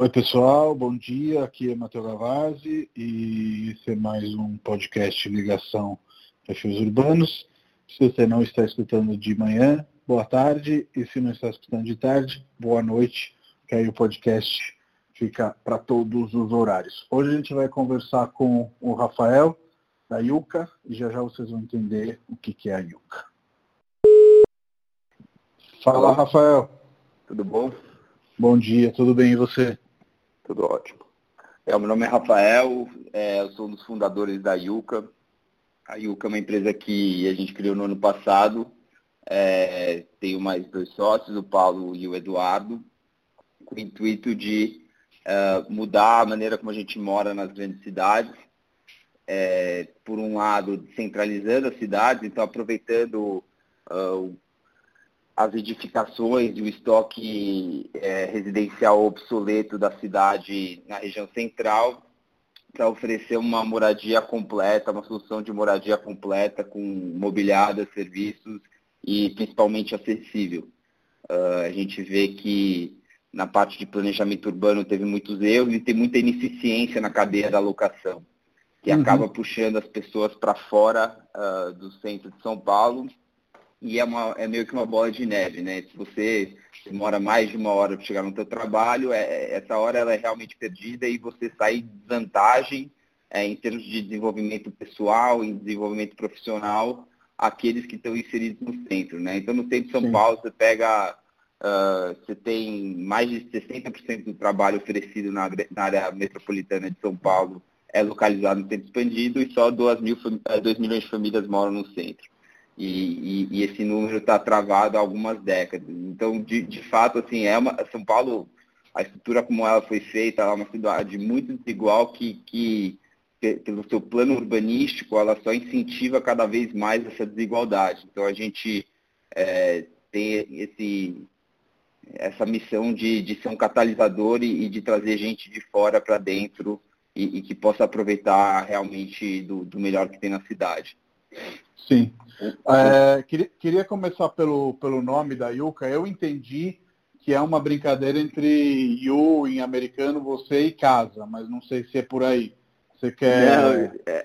Oi pessoal, bom dia. Aqui é Matheus Gavazzi e esse é mais um podcast Ligação Perfis Urbanos. Se você não está escutando de manhã, boa tarde. E se não está escutando de tarde, boa noite, que aí o podcast fica para todos os horários. Hoje a gente vai conversar com o Rafael, da Yuca, e já já vocês vão entender o que, que é a Yuca. Fala, Rafael. Tudo bom? Bom dia, tudo bem e você? Tudo ótimo. É, meu nome é Rafael, é, eu sou um dos fundadores da Yuca. A Yuca é uma empresa que a gente criou no ano passado. É, tenho mais dois sócios, o Paulo e o Eduardo, com o intuito de uh, mudar a maneira como a gente mora nas grandes cidades. É, por um lado, centralizando as cidades, então aproveitando uh, as edificações e o estoque é, residencial obsoleto da cidade na região central para oferecer uma moradia completa, uma solução de moradia completa com mobiliário, serviços e principalmente acessível. Uh, a gente vê que na parte de planejamento urbano teve muitos erros e tem muita ineficiência na cadeia da locação, que uhum. acaba puxando as pessoas para fora uh, do centro de São Paulo e é, uma, é meio que uma bola de neve, né? Se você demora mais de uma hora para chegar no seu trabalho, é, é, essa hora ela é realmente perdida e você sai em desvantagem é, em termos de desenvolvimento pessoal, em desenvolvimento profissional, aqueles que estão inseridos no centro, né? Então, no centro de São Sim. Paulo, você pega, uh, você tem mais de 60% do trabalho oferecido na, na, área metropolitana de São Paulo é localizado no centro expandido e só 2, mil, 2 milhões de famílias moram no centro e, e, e esse número está travado há algumas décadas. Então, de, de fato, assim, é uma, São Paulo, a estrutura como ela foi feita, ela é uma cidade muito desigual que, que pelo seu plano urbanístico, ela só incentiva cada vez mais essa desigualdade. Então a gente é, tem esse, essa missão de, de ser um catalisador e, e de trazer gente de fora para dentro e, e, que possa aproveitar realmente do, do melhor que tem na cidade. Sim. É, queria, queria, começar pelo, pelo nome da Yuka. Eu entendi que é uma brincadeira entre you em americano, você e casa, mas não sei se é por aí. Você quer. Não, é,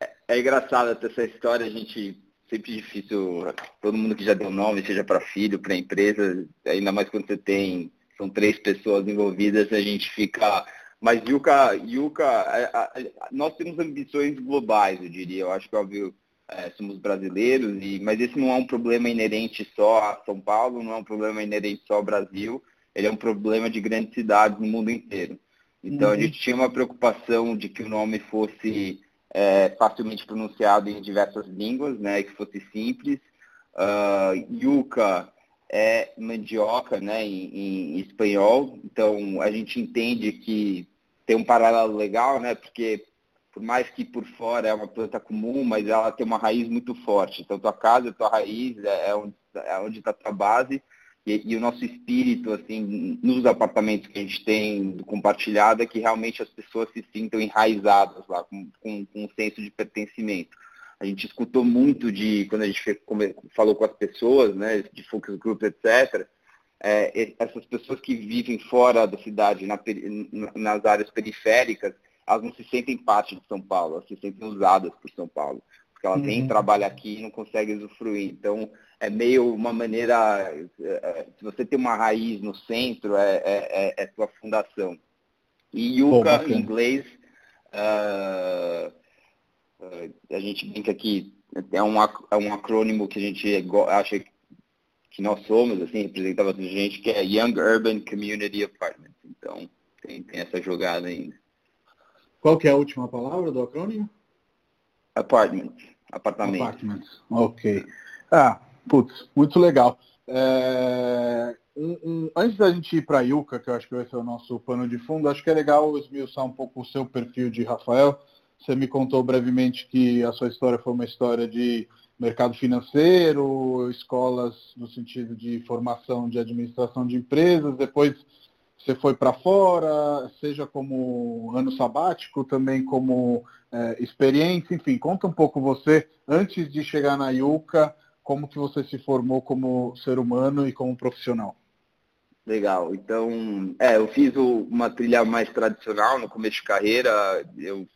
é, é engraçado essa história, a gente sempre difícil, todo mundo que já deu nome, seja para filho, para empresa, ainda mais quando você tem, são três pessoas envolvidas, a gente fica. Mas Yuka, Yuka, nós temos ambições globais, eu diria. Eu acho que óbvio é, somos brasileiros, e, mas esse não é um problema inerente só a São Paulo, não é um problema inerente só ao Brasil, ele é um problema de grandes cidades no mundo inteiro. Então uhum. a gente tinha uma preocupação de que o nome fosse é, facilmente pronunciado em diversas línguas, né, que fosse simples. Uh, yuca é mandioca né, em, em espanhol, então a gente entende que tem um paralelo legal, né, porque por mais que por fora é uma planta comum, mas ela tem uma raiz muito forte. Então, tua casa, tua raiz é, é onde é está tua base e, e, o nosso espírito, assim, nos apartamentos que a gente tem compartilhado é que realmente as pessoas se sintam enraizadas lá, com, com, com um senso de pertencimento. A gente escutou muito de, quando a gente falou com as pessoas, né, de focus group, etc., é, essas pessoas que vivem fora da cidade, na, nas áreas periféricas, elas não se sentem parte de São Paulo, elas se sentem usadas por São Paulo, porque elas uhum. vêm trabalhar aqui e não conseguem usufruir. Então, é meio uma maneira, é, é, se você tem uma raiz no centro, é, é, é, é tua fundação. E Yuka, em inglês, uh, uh, a gente brinca que é um, é um acrônimo que a gente acha que nós somos, assim, representa bastante gente, que é Young Urban Community Apartments. Então, tem, tem essa jogada ainda. Qual que é a última palavra do acrônimo? Apartment. Apartamento. Apartment. Ok. Ah, putz, muito legal. É, antes da gente ir para a Yuka, que eu acho que vai ser o nosso pano de fundo, acho que é legal esmiuçar um pouco o seu perfil de Rafael. Você me contou brevemente que a sua história foi uma história de mercado financeiro, escolas no sentido de formação de administração de empresas, depois você foi para fora, seja como ano sabático, também como é, experiência, enfim, conta um pouco você, antes de chegar na Yuka, como que você se formou como ser humano e como profissional. Legal. Então, é, eu fiz uma trilha mais tradicional no começo de carreira. Eu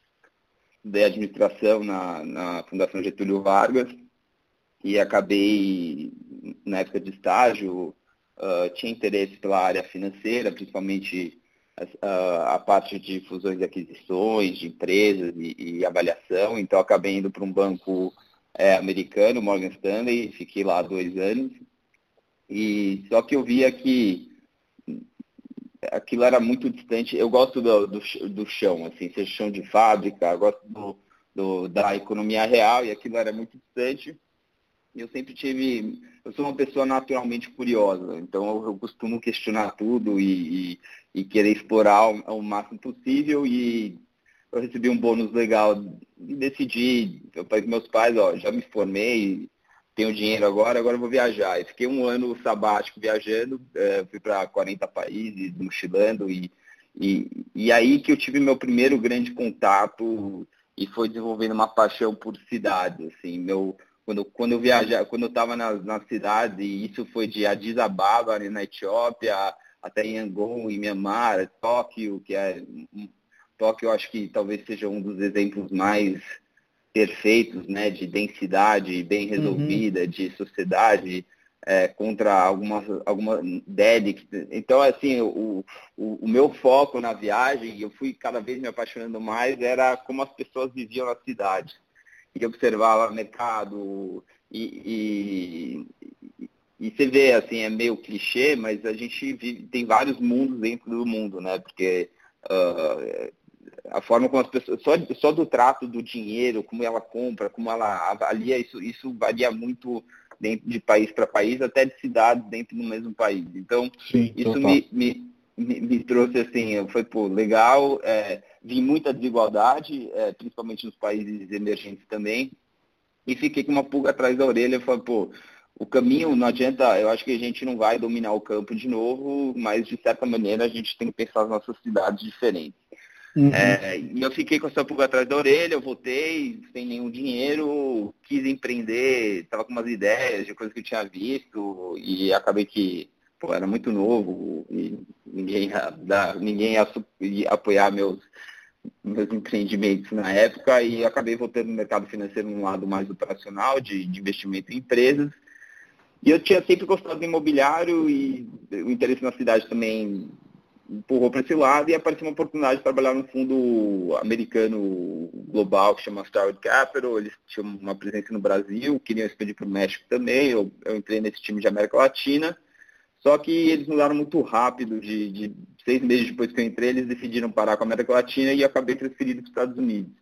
estudei administração na, na Fundação Getúlio Vargas e acabei, na época de estágio, uh, tinha interesse pela área financeira, principalmente uh, a parte de fusões e aquisições de empresas e, e avaliação. Então, acabei indo para um banco é, americano, Morgan Stanley, fiquei lá dois anos. E só que eu via que aquilo era muito distante. Eu gosto do, do, do chão, assim, seja chão de fábrica, gosto do, do, da economia real e aquilo era muito distante. Eu sempre tive, eu sou uma pessoa naturalmente curiosa, então eu, eu costumo questionar tudo e, e, e querer explorar o, máximo possível e eu recebi um bônus legal e decidi, eu falei com meus pais, ó, já me formei, tenho dinheiro agora, agora vou viajar. E fiquei um ano sabático viajando, é, fui para 40 países, mochilando, e, e, e aí que eu tive meu primeiro grande contato e foi desenvolvendo uma paixão por cidades, assim, meu, quando, quando eu viajava, quando eu estava na, na cidade, isso foi de Addis Ababa, na Etiópia, até Yangon, em Myanmar, Tóquio, que é Tóquio eu acho que talvez seja um dos exemplos mais perfeitos, né, de densidade bem uhum. resolvida, uhum. de sociedade é, contra algumas alguma Delhi. Então, assim, o, o, o, meu foco na viagem, eu fui cada vez me apaixonando mais, era como as pessoas viviam na cidade. E observava mercado e, e, e você vê, assim, é meio clichê, mas a gente vive, tem vários mundos dentro do mundo, né? Porque uh, a forma como as pessoas, só, só do trato do dinheiro, como ela compra, como ela avalia, isso, isso varia muito dentro de país para país, até de cidades dentro do mesmo país. Então, Sim, isso me, me, me, me, trouxe assim, foi pô, legal, é, vi muita desigualdade, é, principalmente nos países emergentes também, e fiquei com uma pulga atrás da orelha falei, pô, o caminho não adianta, eu acho que a gente não vai dominar o campo de novo, mas de certa maneira a gente tem que pensar as nossas cidades diferentes. Uhum. É, e eu fiquei com essa pulga atrás da orelha, eu voltei sem nenhum dinheiro, quis empreender, estava com umas ideias de coisas que eu tinha visto e acabei que pô, era muito novo e ninguém ia, dar, ninguém ia, ia apoiar meus, meus empreendimentos na época e acabei voltando no mercado financeiro num lado mais operacional, de, de investimento em empresas. E eu tinha sempre gostado do imobiliário e o interesse na cidade também empurrou para esse lado e apareceu uma oportunidade de trabalhar no fundo americano global que chama Starwood Capital. Eles tinham uma presença no Brasil, queriam expandir para o México também. Eu, eu, entrei nesse time de América Latina. Só que eles mudaram muito rápido. De, de, seis meses depois que eu entrei, eles decidiram parar com a América Latina e acabei transferido para os Estados Unidos.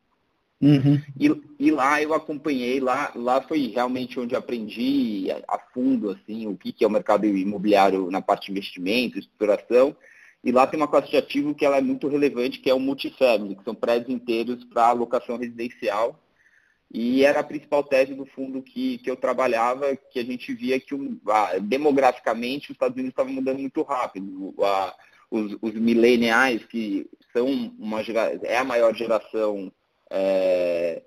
Uhum. E, e, lá eu acompanhei, lá, lá foi realmente onde aprendi a, a fundo assim, o que, que é o mercado imobiliário na parte de investimento, estruturação e lá tem uma classe de ativo que ela é muito relevante, que é o multifamily, que são prédios inteiros para alocação residencial. E era a principal tese do fundo que, que eu trabalhava, que a gente via que a, demograficamente os Estados Unidos estavam mudando muito rápido. A, os, os millennials, que são uma é a maior geração é,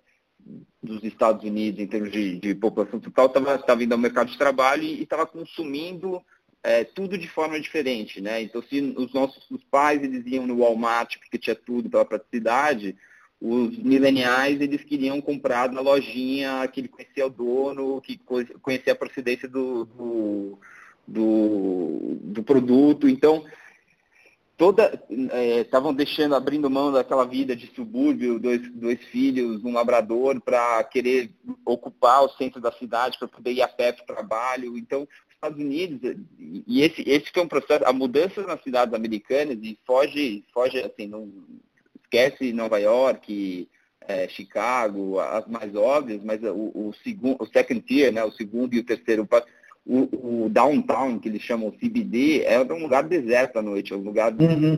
dos Estados Unidos em termos de, de população total, estava vindo ao mercado de trabalho e estava consumindo é, tudo de forma diferente, né? Então, se os nossos os pais eles iam no Walmart porque tinha tudo pela praticidade, os mileniais eles queriam comprar na lojinha que ele conhecia o dono, que conhecia a procedência do, do, do, do produto. Então, toda estavam é, deixando, abrindo mão daquela vida de subúrbio, dois, dois filhos, um labrador, para querer ocupar o centro da cidade, para poder ir a pé para o trabalho. Então, Estados Unidos, e esse, esse que é um processo, a mudança nas cidades americanas, e foge, foge assim, não, esquece Nova York, é, Chicago, as mais óbvias, mas o, o, segundo, o second tier, né, o segundo e o terceiro, o, o downtown, que eles chamam CBD, é um lugar deserto à noite, é um lugar uhum.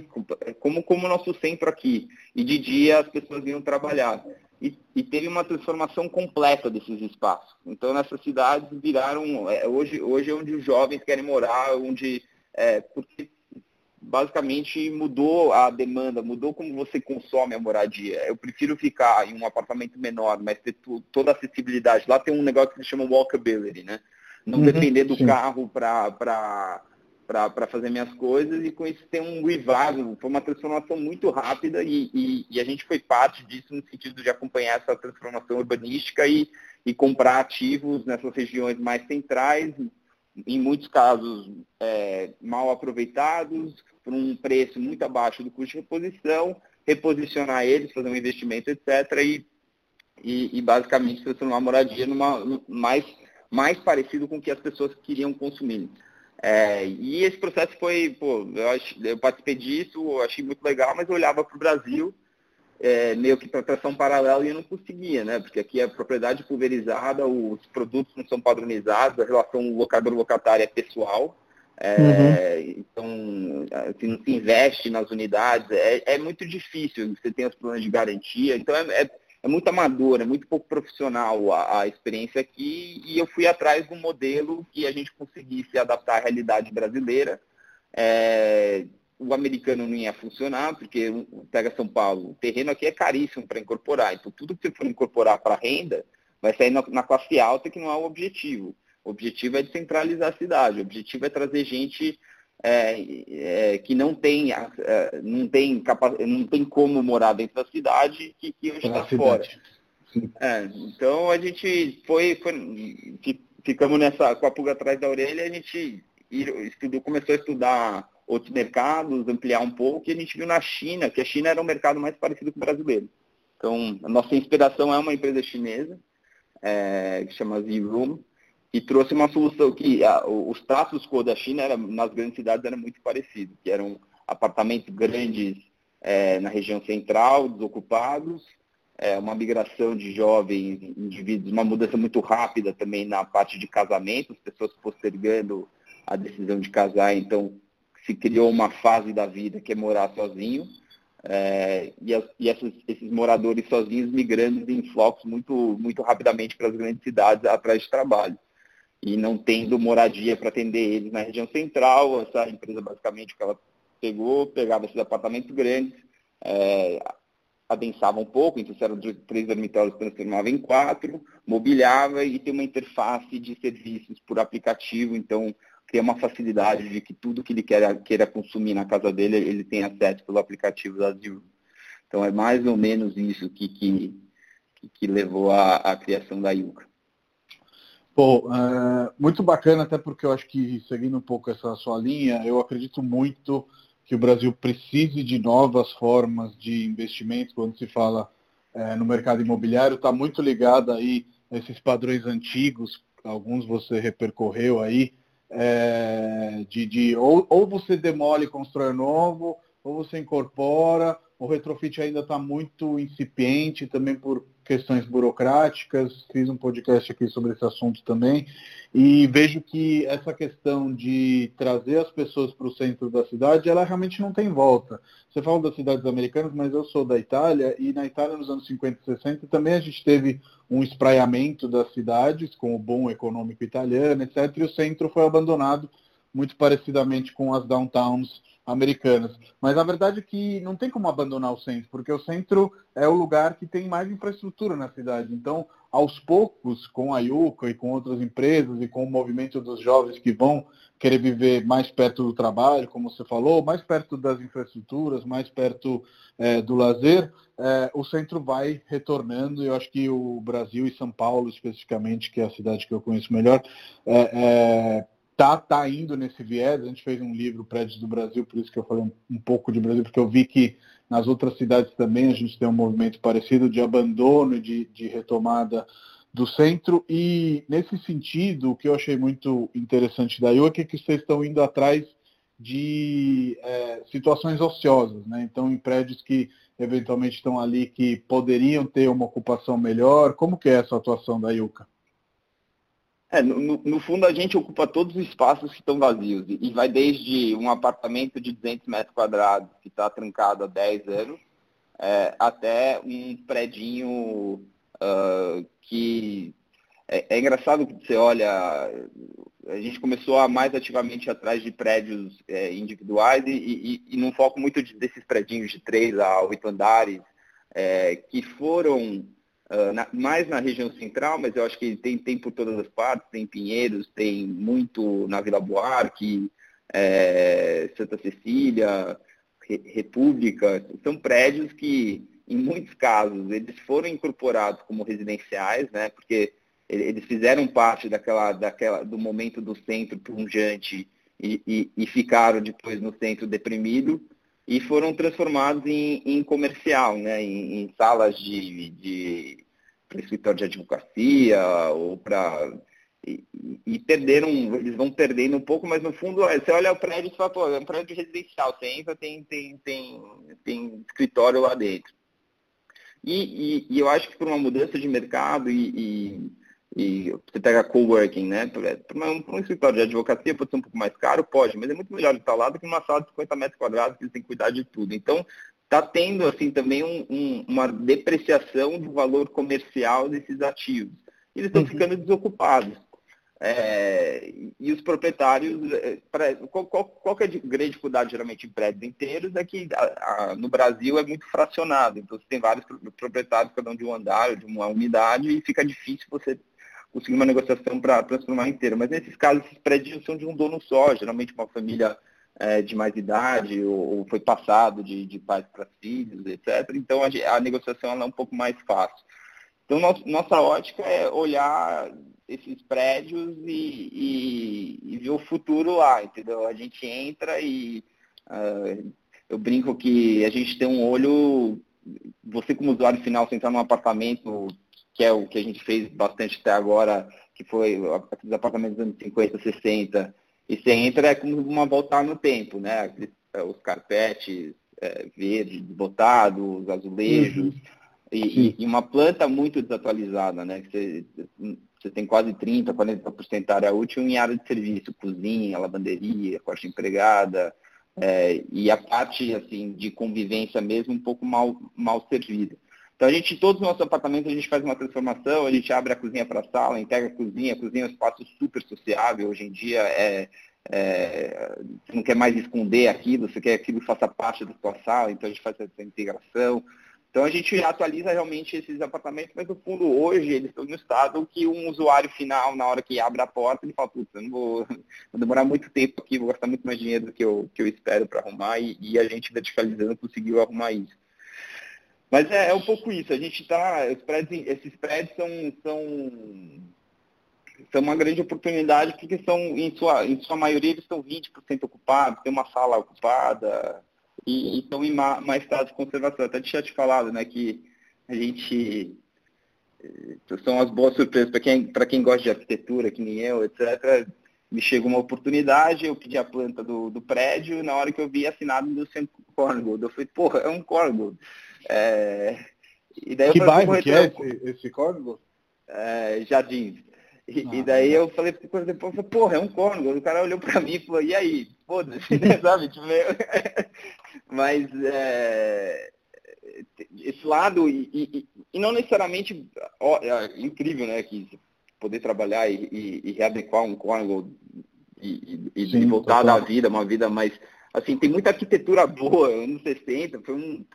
como, como o nosso centro aqui. E de dia as pessoas vinham trabalhar e, e, teve uma transformação completa desses espaços. Então, nessas cidades viraram, é, hoje, hoje é onde os jovens querem morar, onde, é, porque basicamente mudou a demanda, mudou como você consome a moradia. Eu prefiro ficar em um apartamento menor, mas ter toda a acessibilidade. Lá tem um negócio que se chama walkability, né? Não uhum, depender do sim. carro para para fazer minhas coisas e com isso tem um revival, foi uma transformação muito rápida e, e, e, a gente foi parte disso no sentido de acompanhar essa transformação urbanística e, e comprar ativos nessas regiões mais centrais, em muitos casos é, mal aproveitados, por um preço muito abaixo do custo de reposição, reposicionar eles, fazer um investimento, etc. E, e, e basicamente transformar a moradia numa, mais, mais parecido com o que as pessoas queriam consumir. É, e esse processo foi, pô, eu, eu participei disso, eu achei muito legal, mas eu olhava para o Brasil, é, meio que para tração paralela e eu não conseguia, né? Porque aqui é propriedade pulverizada, os produtos não são padronizados, a relação locador-locatária é pessoal. É, uhum. Então, assim, não se investe nas unidades, é, é, muito difícil, você tem os problemas de garantia, então é, é é muito amador, é muito pouco profissional a, a, experiência aqui e eu fui atrás de um modelo que a gente conseguisse adaptar à realidade brasileira. O americano não ia funcionar, porque pega São Paulo, o terreno aqui é caríssimo para incorporar, então tudo que você for incorporar para renda vai sair na, na classe alta, que não é o objetivo. O objetivo é descentralizar a cidade, o objetivo é trazer gente é, é, que não tem, é, não, tem capa não tem como morar dentro da cidade que, que hoje está fora. É, então a gente foi, foi, ficamos nessa com a pulga atrás da orelha, a gente estudou, começou a estudar outros mercados, ampliar um pouco, e a gente viu na China, que a China era um mercado mais parecido com o brasileiro. Então, a nossa inspiração é uma empresa chinesa, é, que chama Z-Room, e trouxe uma solução que a, o status quo da China era, nas grandes cidades era muito parecido, que eram apartamentos grandes é, na região central, desocupados, é, uma migração de jovens indivíduos, uma mudança muito rápida também na parte de casamento, as pessoas postergando a decisão de casar, então se criou uma fase da vida que é morar sozinho, é, e, e esses, esses, moradores sozinhos migrando em flocos muito, muito rapidamente para as grandes cidades atrás de trabalho e não tendo moradia para atender eles na região central. Essa empresa, basicamente, o que ela pegou, pegava esses apartamentos grandes, é, adensava um pouco, então se eram três dormitórios, transformava em quatro, mobiliava e tem uma interface de serviços por aplicativo, então cria uma facilidade de que tudo que ele queira, queira consumir na casa dele, ele tem acesso pelo aplicativo da Zero. Então é mais ou menos isso que, que, que levou à, criação da Yuka. Bom, é, muito bacana, até porque eu acho que, seguindo um pouco essa sua linha, eu acredito muito que o Brasil precise de novas formas de investimento quando se fala é, no mercado imobiliário. Está muito ligado aí a esses padrões antigos, alguns você repercorreu aí, é, de, de ou, ou você demole e constrói novo, ou você incorpora, o retrofit ainda está muito incipiente também por questões burocráticas. Fiz um podcast aqui sobre esse assunto também. E vejo que essa questão de trazer as pessoas para o centro da cidade, ela realmente não tem volta. Você fala das cidades americanas, mas eu sou da Itália, e na Itália, nos anos 50 e 60, também a gente teve um espraiamento das cidades, com o bom econômico italiano, etc., e o centro foi abandonado, muito parecidamente com as downtowns americanas. Mas a verdade é que não tem como abandonar o centro, porque o centro é o lugar que tem mais infraestrutura na cidade. Então, aos poucos, com a Yuka e com outras empresas e com o movimento dos jovens que vão querer viver mais perto do trabalho, como você falou, mais perto das infraestruturas, mais perto é, do lazer, é, o centro vai retornando. Eu acho que o Brasil e São Paulo, especificamente, que é a cidade que eu conheço melhor, é, é tá, tá indo nesse viés. A gente fez um livro, Prédios do Brasil, por isso que eu falei um, um, pouco de Brasil, porque eu vi que nas outras cidades também a gente tem um movimento parecido de abandono, de, de retomada do centro. E nesse sentido, o que eu achei muito interessante da IU é que vocês estão indo atrás de é, situações ociosas, né? Então, em prédios que eventualmente estão ali que poderiam ter uma ocupação melhor. Como que é essa atuação da IUCA? É, no, no, fundo, a gente ocupa todos os espaços que estão vazios. E vai desde um apartamento de 200 metros quadrados, que está trancado há 10 anos, é, até um predinho uh, que... É, é, engraçado que você olha... A gente começou a mais ativamente atrás de prédios é, individuais e, e, e num foco muito de, desses predinhos de 3 a 8 andares, é, que foram Uh, na, mais na região central, mas eu acho que tem, tem por todas as partes, tem Pinheiros, tem muito na Vila Buarque, é, Santa Cecília, República, são prédios que, em muitos casos, eles foram incorporados como residenciais, né, porque eles fizeram parte daquela, daquela, do momento do centro pungente e, e, e ficaram depois no centro deprimido e foram transformados em, em comercial, né, em, em salas de, de escritório de advocacia ou para e, e, perderam, eles vão perdendo um pouco, mas no fundo, você olha o prédio e fala, pô, é um prédio residencial, você entra, tem, tem, tem, tem escritório lá dentro. E, e, e eu acho que por uma mudança de mercado e, e você pega coworking, né? Para um, um, escritório de advocacia pode ser um pouco mais caro, pode, mas é muito melhor estar lá do que numa sala de 50 metros quadrados que eles têm que cuidar de tudo. Então, está tendo assim também um, um, uma depreciação do valor comercial desses ativos. Eles estão uhum. ficando desocupados. É, e os proprietários, é, pra, qual, qual, qual é a grande dificuldade geralmente em prédios inteiros é que a, a, no Brasil é muito fracionado, então você tem vários proprietários, cada um de um andar, de uma unidade, e fica difícil você conseguir uma negociação para transformar inteiro. Mas nesses casos, esses prédios são de um dono só, geralmente uma família é, de mais idade, ou, ou foi passado de, de pais para filhos, etc. Então a, a negociação é um pouco mais fácil. Então nosso, nossa ótica é olhar esses prédios e, e, e, ver o futuro lá, entendeu? A gente entra e uh, eu brinco que a gente tem um olho, você como usuário final, você entrar num apartamento, que é o que a gente fez bastante até agora, que foi aqueles apartamentos dos anos 50, 60, e você entra é como uma voltar no tempo, né? É, os carpetes é, verdes, botados, os azulejos, uhum. e, e, uma planta muito desatualizada, né? Que você, você tem quase 30%, 40% área útil em área de serviço, cozinha, lavanderia, corte empregada, é, e a parte assim, de convivência mesmo um pouco mal, mal servida. Então a gente, em todos os nossos apartamentos, a gente faz uma transformação, a gente abre a cozinha para a sala, integra a cozinha, a cozinha é um espaço super sociável, hoje em dia é, é, você não quer mais esconder aquilo, você quer que aquilo faça parte da sua sala, então a gente faz essa integração. Então a gente atualiza realmente esses apartamentos, mas no fundo hoje eles estão no estado que um usuário final, na hora que abre a porta, ele fala, putz, eu não vou, vou, demorar muito tempo aqui, vou gastar muito mais dinheiro do que eu, que eu espero para arrumar e, e, a gente verticalizando conseguiu arrumar isso. Mas é, é um pouco isso, a gente está, esses prédios são, são, são uma grande oportunidade porque são, em sua, em sua maioria, eles estão 20% ocupados, tem uma sala ocupada, e estão em má, má estado de conservação. Até tinha te falado, né, que a gente eh, são as boas surpresas para quem, quem gosta de arquitetura, que nem eu, etc. Me chegou uma oportunidade, eu pedi a planta do, do prédio, na hora que eu vi assinado do Corngold, eu falei, porra, é um Corngold. É... E daí que bairro que é esse, esse Corngold? É, Jardins. E, ah, e, daí eu falei depois, depois falei, porra, é um Corngold. O cara olhou pra mim e falou, e aí? Foda-se, sabe? Tipo, mas é, esse lado, e, e, e, não necessariamente ó, é incrível, né? Que poder trabalhar e, e, readequar um Cornwall e, e, Sim, voltar da vida, uma vida mais. Assim, tem muita arquitetura boa, anos 60, foi um.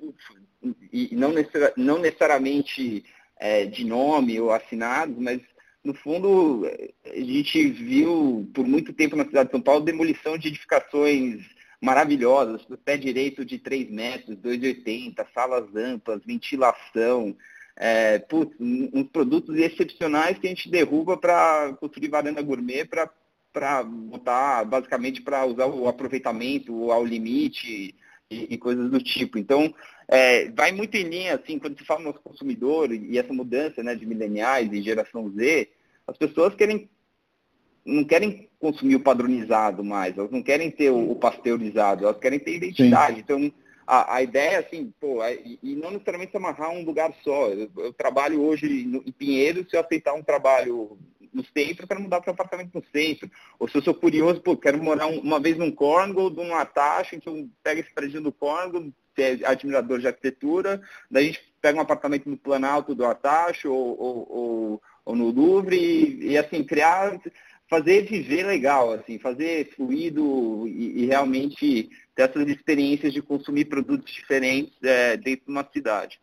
E não, não necessariamente é, de nome ou assinado, mas no fundo a gente viu por muito tempo na cidade de São Paulo demolição de edificações maravilhosas, pé direito de 3 metros, 2,80, salas amplas, ventilação, é, putz, uns produtos excepcionais que a gente derruba para construir varanda gourmet para botar, basicamente, para usar o aproveitamento ao limite e, coisas do tipo. Então, é, vai muito em linha, assim, quando se fala no consumidor e essa mudança né, de mileniais e geração Z, as pessoas querem não querem consumir o padronizado mais, elas não querem ter o, o pasteurizado, elas querem ter identidade. Sim. Então, a, a, ideia, assim, pô, é, e não necessariamente se amarrar um lugar só. Eu, eu trabalho hoje no, em Pinheiro, se eu aceitar um trabalho no centro, eu quero mudar para um apartamento no centro. Ou se eu sou curioso, pô, quero morar um, uma vez num Corngold, num Atacha, então pega esse prédio do Corngold, se é admirador de arquitetura, daí a gente pega um apartamento no Planalto do Atacho ou, ou, ou, ou no Louvre e, e, assim, criar fazer viver legal, assim, fazer fluido e, e realmente ter essas experiências de consumir produtos diferentes é, dentro de uma cidade.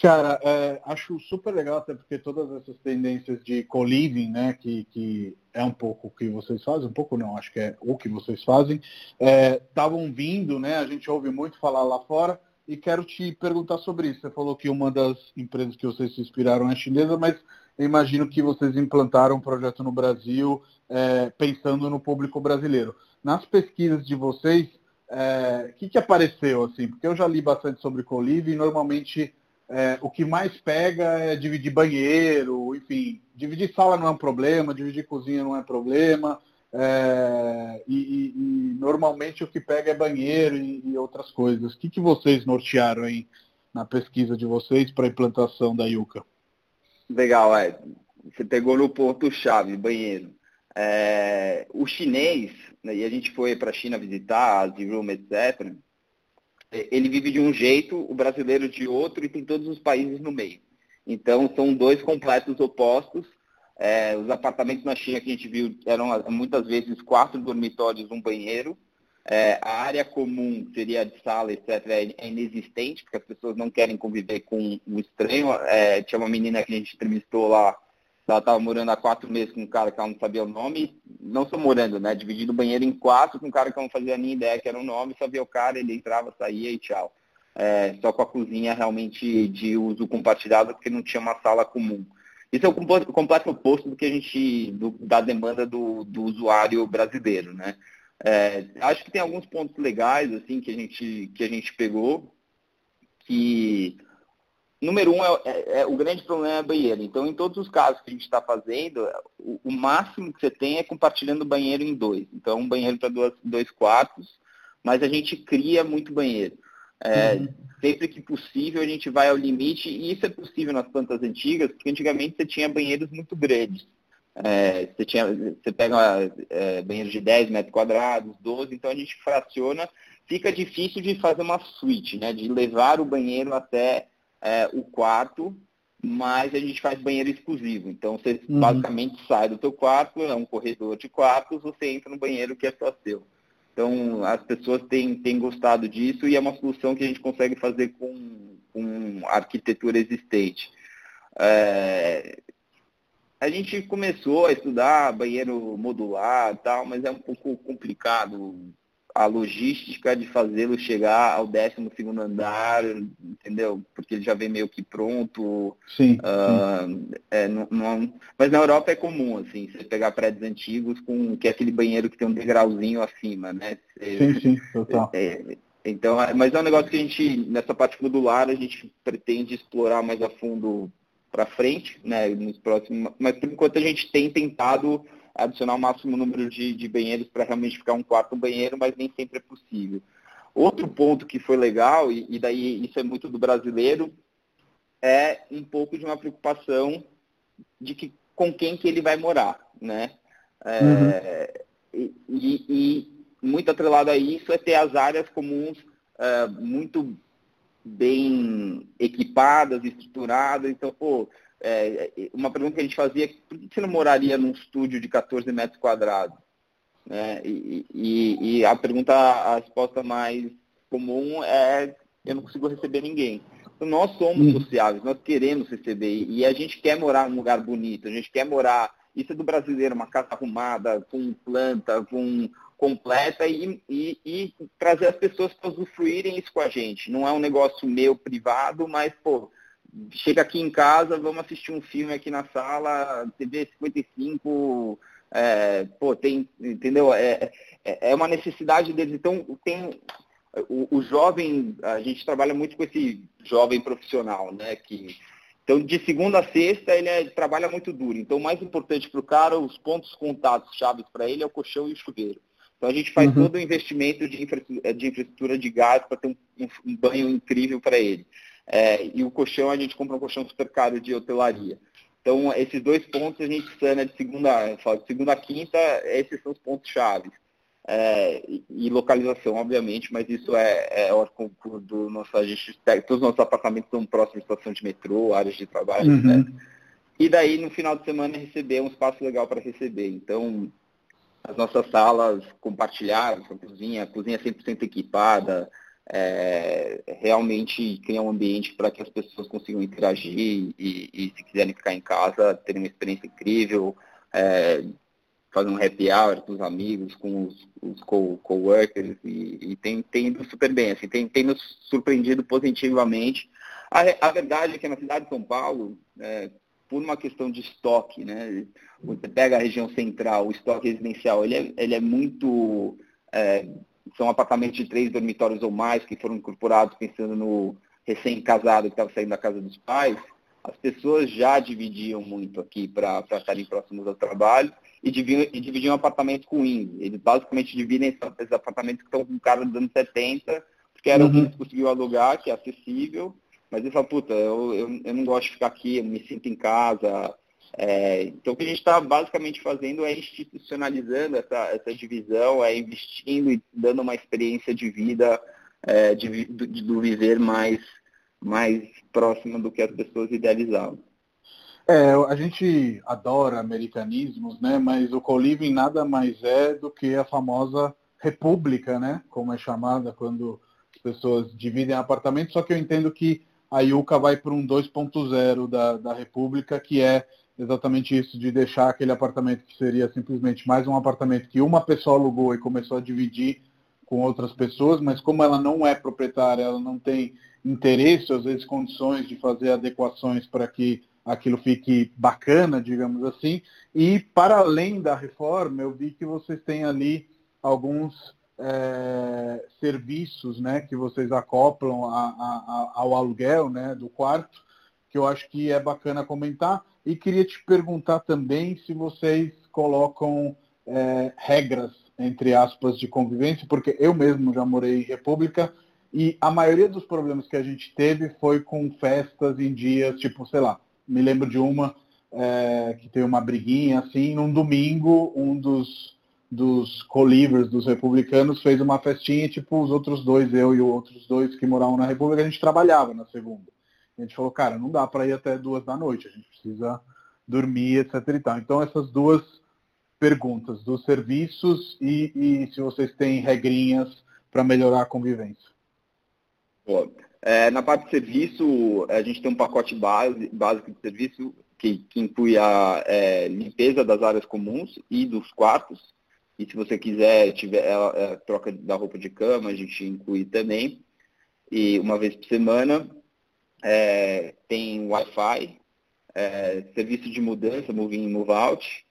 Cara, é, acho super legal, até porque todas essas tendências de co-living, né, que, que é um pouco o que vocês fazem, um pouco não, acho que é o que vocês fazem, estavam é, vindo, né, a gente ouve muito falar lá fora, e quero te perguntar sobre isso. Você falou que uma das empresas que vocês se inspiraram é chinesa, mas eu imagino que vocês implantaram um projeto no Brasil é, pensando no público brasileiro. Nas pesquisas de vocês, o é, que, que apareceu? assim? Porque eu já li bastante sobre Colive e normalmente é, o que mais pega é dividir banheiro, enfim, dividir sala não é um problema, dividir cozinha não é problema. É, e, e, e, normalmente o que pega é banheiro e, e outras coisas. O que, que vocês nortearam aí na pesquisa de vocês para a implantação da Yuka? Legal, é. Você pegou no ponto-chave, banheiro. É, o chinês, né, e a gente foi para a China visitar, as room, etc., ele vive de um jeito, o brasileiro de outro, e tem todos os países no meio. Então, são dois completos opostos. É, os apartamentos na China que a gente viu eram muitas vezes quatro dormitórios, um banheiro. É, a área comum seria de sala, etc., é, é inexistente, porque as pessoas não querem conviver com o estranho. É, tinha uma menina que a gente entrevistou lá, ela estava morando há quatro meses com um cara que ela não sabia o nome, não só morando, né? Dividindo o banheiro em quatro com um cara que não fazia nem ideia que era o nome, sabia o cara, ele entrava, saía e tchau. É, só com a cozinha realmente de uso compartilhado, porque não tinha uma sala comum. Isso é o completo oposto do que a gente, do, da demanda do, do usuário brasileiro, né? É, acho que tem alguns pontos legais assim que a gente que a gente pegou que número um é, é, é o grande problema é banheiro então em todos os casos que a gente está fazendo o, o, máximo que você tem é compartilhando o banheiro em dois então um banheiro para dois, quartos mas a gente cria muito banheiro é, uhum. sempre que possível a gente vai ao limite e isso é possível nas plantas antigas porque antigamente você tinha banheiros muito grandes é, você, tinha, você pega é, banheiro de 10 metros quadrados, 12, então a gente fraciona. Fica difícil de fazer uma suíte, né? De levar o banheiro até é, o quarto, mas a gente faz banheiro exclusivo. Então você uhum. basicamente sai do teu quarto, é um corredor de quartos, você entra no banheiro que é só seu. Então as pessoas têm, têm gostado disso e é uma solução que a gente consegue fazer com, com arquitetura existente. É, a gente começou a estudar banheiro modular e tal, mas é um pouco complicado a logística de fazê-lo chegar ao 12 segundo andar, entendeu? Porque ele já vem meio que pronto. Sim. Uh, é, não, não, mas na Europa é comum, assim, você pegar prédios antigos com que é aquele banheiro que tem um degrauzinho acima, né? Sim, sim, total. É, então, mas é um negócio que a gente, nessa parte modular, a gente pretende explorar mais a fundo para frente, né, nos próximos, mas por enquanto a gente tem tentado adicionar o máximo número de, de banheiros para realmente ficar um quarto banheiro, mas nem sempre é possível. Outro ponto que foi legal, e, e, daí isso é muito do brasileiro, é um pouco de uma preocupação de que com quem que ele vai morar, né? É, uhum. e, e, muito atrelado a isso é ter as áreas comuns uh, muito bem equipadas, estruturadas. Então, pô, é, uma pergunta que a gente fazia é por que você não moraria num estúdio de 14 metros quadrados? É, e, e, e, a pergunta, a resposta mais comum é eu não consigo receber ninguém. Então, nós somos uhum. sociáveis, nós queremos receber e a gente quer morar num lugar bonito, a gente quer morar, isso é do brasileiro, uma casa arrumada, com planta, com completa e, e, e trazer as pessoas para usufruírem isso com a gente. Não é um negócio meu privado, mas, pô, chega aqui em casa, vamos assistir um filme aqui na sala, TV 55, é, pô, tem, entendeu? É, é, é uma necessidade deles. Então, tem o, o, jovem, a gente trabalha muito com esse jovem profissional, né? Que, então, de segunda a sexta, ele é, trabalha muito duro. Então, o mais importante para o cara, os pontos contatos chaves para ele é o colchão e o chuveiro. Então a gente faz uhum. todo o investimento de, infra, de infraestrutura de gás para ter um, um, banho incrível para ele. É, e o colchão, a gente compra um colchão super caro de hotelaria. Então, esses dois pontos a gente sana de segunda, de segunda a quinta, esses são os pontos chaves. É, e localização, obviamente, mas isso é, é concurso do nosso a gente, todos os nossos apartamentos são próximos à estação de metrô, áreas de trabalho, uhum. etc. E daí, no final de semana, receber um espaço legal para receber. Então, as nossas salas compartilhadas, a cozinha, a cozinha 100% equipada, é, realmente criar um ambiente para que as pessoas consigam interagir e, e, se quiserem ficar em casa, terem uma experiência incrível, é, fazer um happy hour com os amigos, com os, os co-workers e, e, tem, tem ido super bem, assim, tem, tem nos surpreendido positivamente. A, a verdade é que na cidade de São Paulo, é, por uma questão de estoque, né? Você pega a região central, o estoque residencial, ele é, ele é muito. É, são apartamentos de três dormitórios ou mais que foram incorporados pensando no recém-casado que estava saindo da casa dos pais. As pessoas já dividiam muito aqui para estarem próximos ao trabalho e dividiam, e dividiam apartamentos com índice. Eles basicamente dividem esses apartamentos que estão com cara dos anos 70, porque era uhum. o que eles conseguiam alugar, que é acessível, mas ele fala, puta, eu, eu, eu não gosto de ficar aqui, eu me sinto em casa. É, então o que a gente está basicamente fazendo é institucionalizando essa, essa divisão, é investindo e dando uma experiência de vida, é, de, do, do viver mais, mais próxima do que as pessoas idealizavam. É, a gente adora americanismos, né? Mas o co-living nada mais é do que a famosa república, né? Como é chamada quando as pessoas dividem apartamentos. Só que eu entendo que a Yuka vai para um 2.0 da, da República, que é exatamente isso, de deixar aquele apartamento que seria simplesmente mais um apartamento que uma pessoa alugou e começou a dividir com outras pessoas, mas como ela não é proprietária, ela não tem interesse, às vezes condições de fazer adequações para que aquilo fique bacana, digamos assim. E para além da reforma, eu vi que vocês têm ali alguns é, serviços né, que vocês acoplam a, a, ao aluguel né, do quarto, que eu acho que é bacana comentar. E queria te perguntar também se vocês colocam é, regras, entre aspas, de convivência, porque eu mesmo já morei em República e a maioria dos problemas que a gente teve foi com festas em dias, tipo, sei lá, me lembro de uma é, que tem uma briguinha assim, num domingo, um dos dos colivers dos republicanos fez uma festinha tipo os outros dois, eu e os outros dois que moravam na República, a gente trabalhava na segunda. A gente falou, cara, não dá para ir até duas da noite, a gente precisa dormir, etc. E tal. Então essas duas perguntas dos serviços e, e se vocês têm regrinhas para melhorar a convivência. Bom, é, na parte de serviço, a gente tem um pacote base, básico de serviço que, que inclui a é, limpeza das áreas comuns e dos quartos, e se você quiser, tiver a, é, a troca da roupa de cama, a gente inclui também. E uma vez por semana é, tem Wi-Fi, é, serviço de mudança, move in, move out.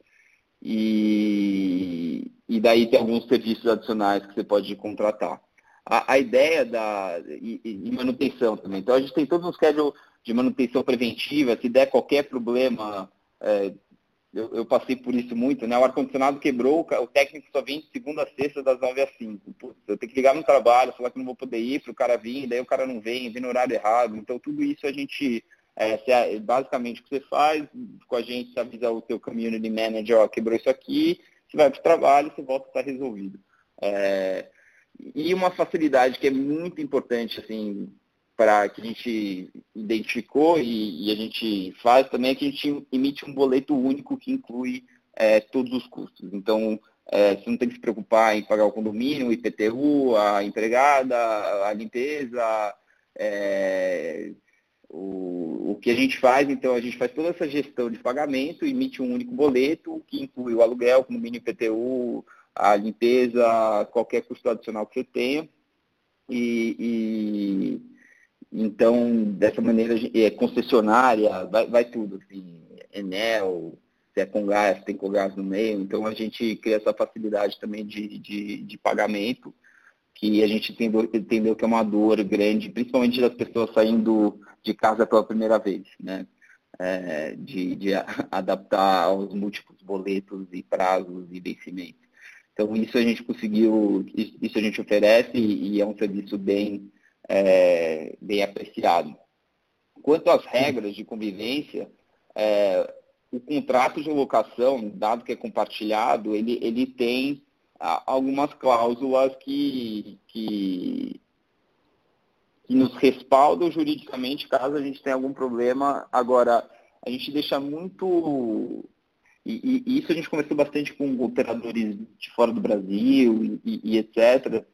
E, e daí tem alguns serviços adicionais que você pode contratar. A, a ideia da e, e, manutenção também. Então a gente tem todo um schedule de manutenção preventiva, se der qualquer problema, é, eu, eu, passei por isso muito, né? O ar-condicionado quebrou, o técnico só vem de segunda a sexta, das 9 às 5. Putz, eu tenho que ligar no trabalho, falar que não vou poder ir para o cara vir, daí o cara não vem, vem no horário errado. Então tudo isso a gente, é, basicamente o que você faz, com a gente você avisa o teu community manager, ó, quebrou isso aqui, você vai para o trabalho, você volta está resolvido. É, e uma facilidade que é muito importante, assim, para que a gente identificou e, e, a gente faz também é que a gente emite um boleto único que inclui é, todos os custos. Então, é, você não tem que se preocupar em pagar o condomínio, o IPTU, a empregada, a limpeza, é, o, o que a gente faz, então, a gente faz toda essa gestão de pagamento, emite um único boleto que inclui o aluguel, o condomínio, IPTU, a limpeza, qualquer custo adicional que você tenha. e, e então, dessa maneira, é concessionária, vai, vai tudo, assim, Enel, se é com gás, tem com gás no meio. Então, a gente cria essa facilidade também de, de, de pagamento, que a gente entendeu, entendeu que é uma dor grande, principalmente das pessoas saindo de casa pela primeira vez, né? É, de, de adaptar aos múltiplos boletos e prazos e vencimentos. Então, isso a gente conseguiu, isso a gente oferece e é um serviço bem é, bem apreciado. Quanto às regras de convivência, é, o contrato de locação, dado que é compartilhado, ele, ele tem algumas cláusulas que, que, que nos respaldam juridicamente caso a gente tenha algum problema. Agora, a gente deixa muito e, e, isso a gente conversou bastante com operadores de fora do Brasil e, e, etc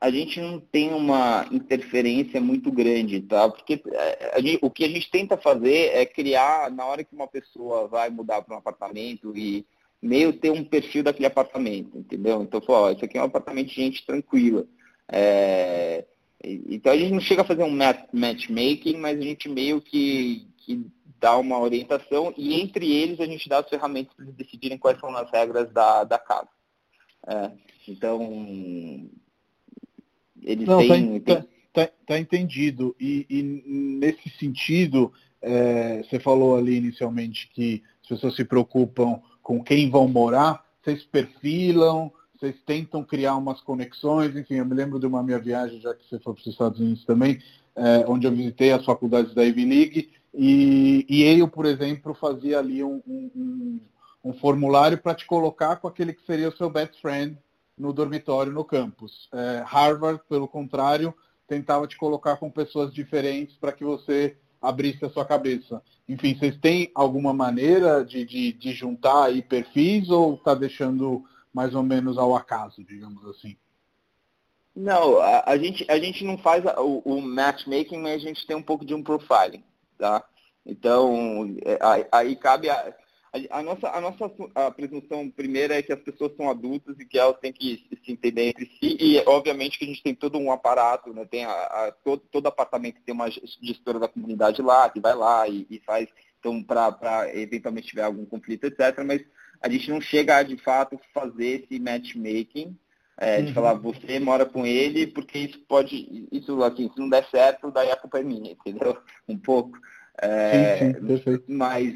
a gente não tem uma interferência muito grande, tá? Porque é, gente, o que a gente tenta fazer é criar, na hora que uma pessoa vai mudar para um apartamento e meio ter um perfil daquele apartamento, entendeu? Então, ó, isso aqui é um apartamento de gente tranquila. É, então a gente não chega a fazer um matchmaking, mas a gente meio que, que dá uma orientação e entre eles a gente dá as ferramentas para eles decidirem quais são as regras da, da casa. É, então, eles não, têm, tá, têm... Tá, tá, entendido. E, e nesse sentido, é, você falou ali inicialmente que as pessoas se preocupam com quem vão morar, vocês perfilam, vocês tentam criar umas conexões, enfim, eu me lembro de uma minha viagem, já que você foi para os Estados Unidos também, é, onde eu visitei as faculdades da Ivy League, e, e eu, por exemplo, fazia ali um, um, um formulário para te colocar com aquele que seria o seu best friend no dormitório no campus. É, Harvard, pelo contrário, tentava te colocar com pessoas diferentes para que você abrisse a sua cabeça. Enfim, vocês têm alguma maneira de, de, de juntar aí perfis ou está deixando mais ou menos ao acaso, digamos assim? Não, a, a gente, a gente não faz o, o, matchmaking, mas a gente tem um pouco de um profiling, tá? Então, é, aí cabe a, a, nossa, a nossa a presunção primeira é que as pessoas são adultas e que elas têm que se entender entre si e, obviamente, que a gente tem todo um aparato, né? Tem a, a todo, todo apartamento tem uma gestora da comunidade lá, que vai lá e, e faz, então, para eventualmente tiver algum conflito, etc. Mas a gente não chega a, de fato, fazer esse matchmaking, é, de uhum. falar, você mora com ele, porque isso pode, isso assim, se não der certo, daí a culpa é minha, entendeu? Um pouco. É, sim, sim, perfeito. Mas,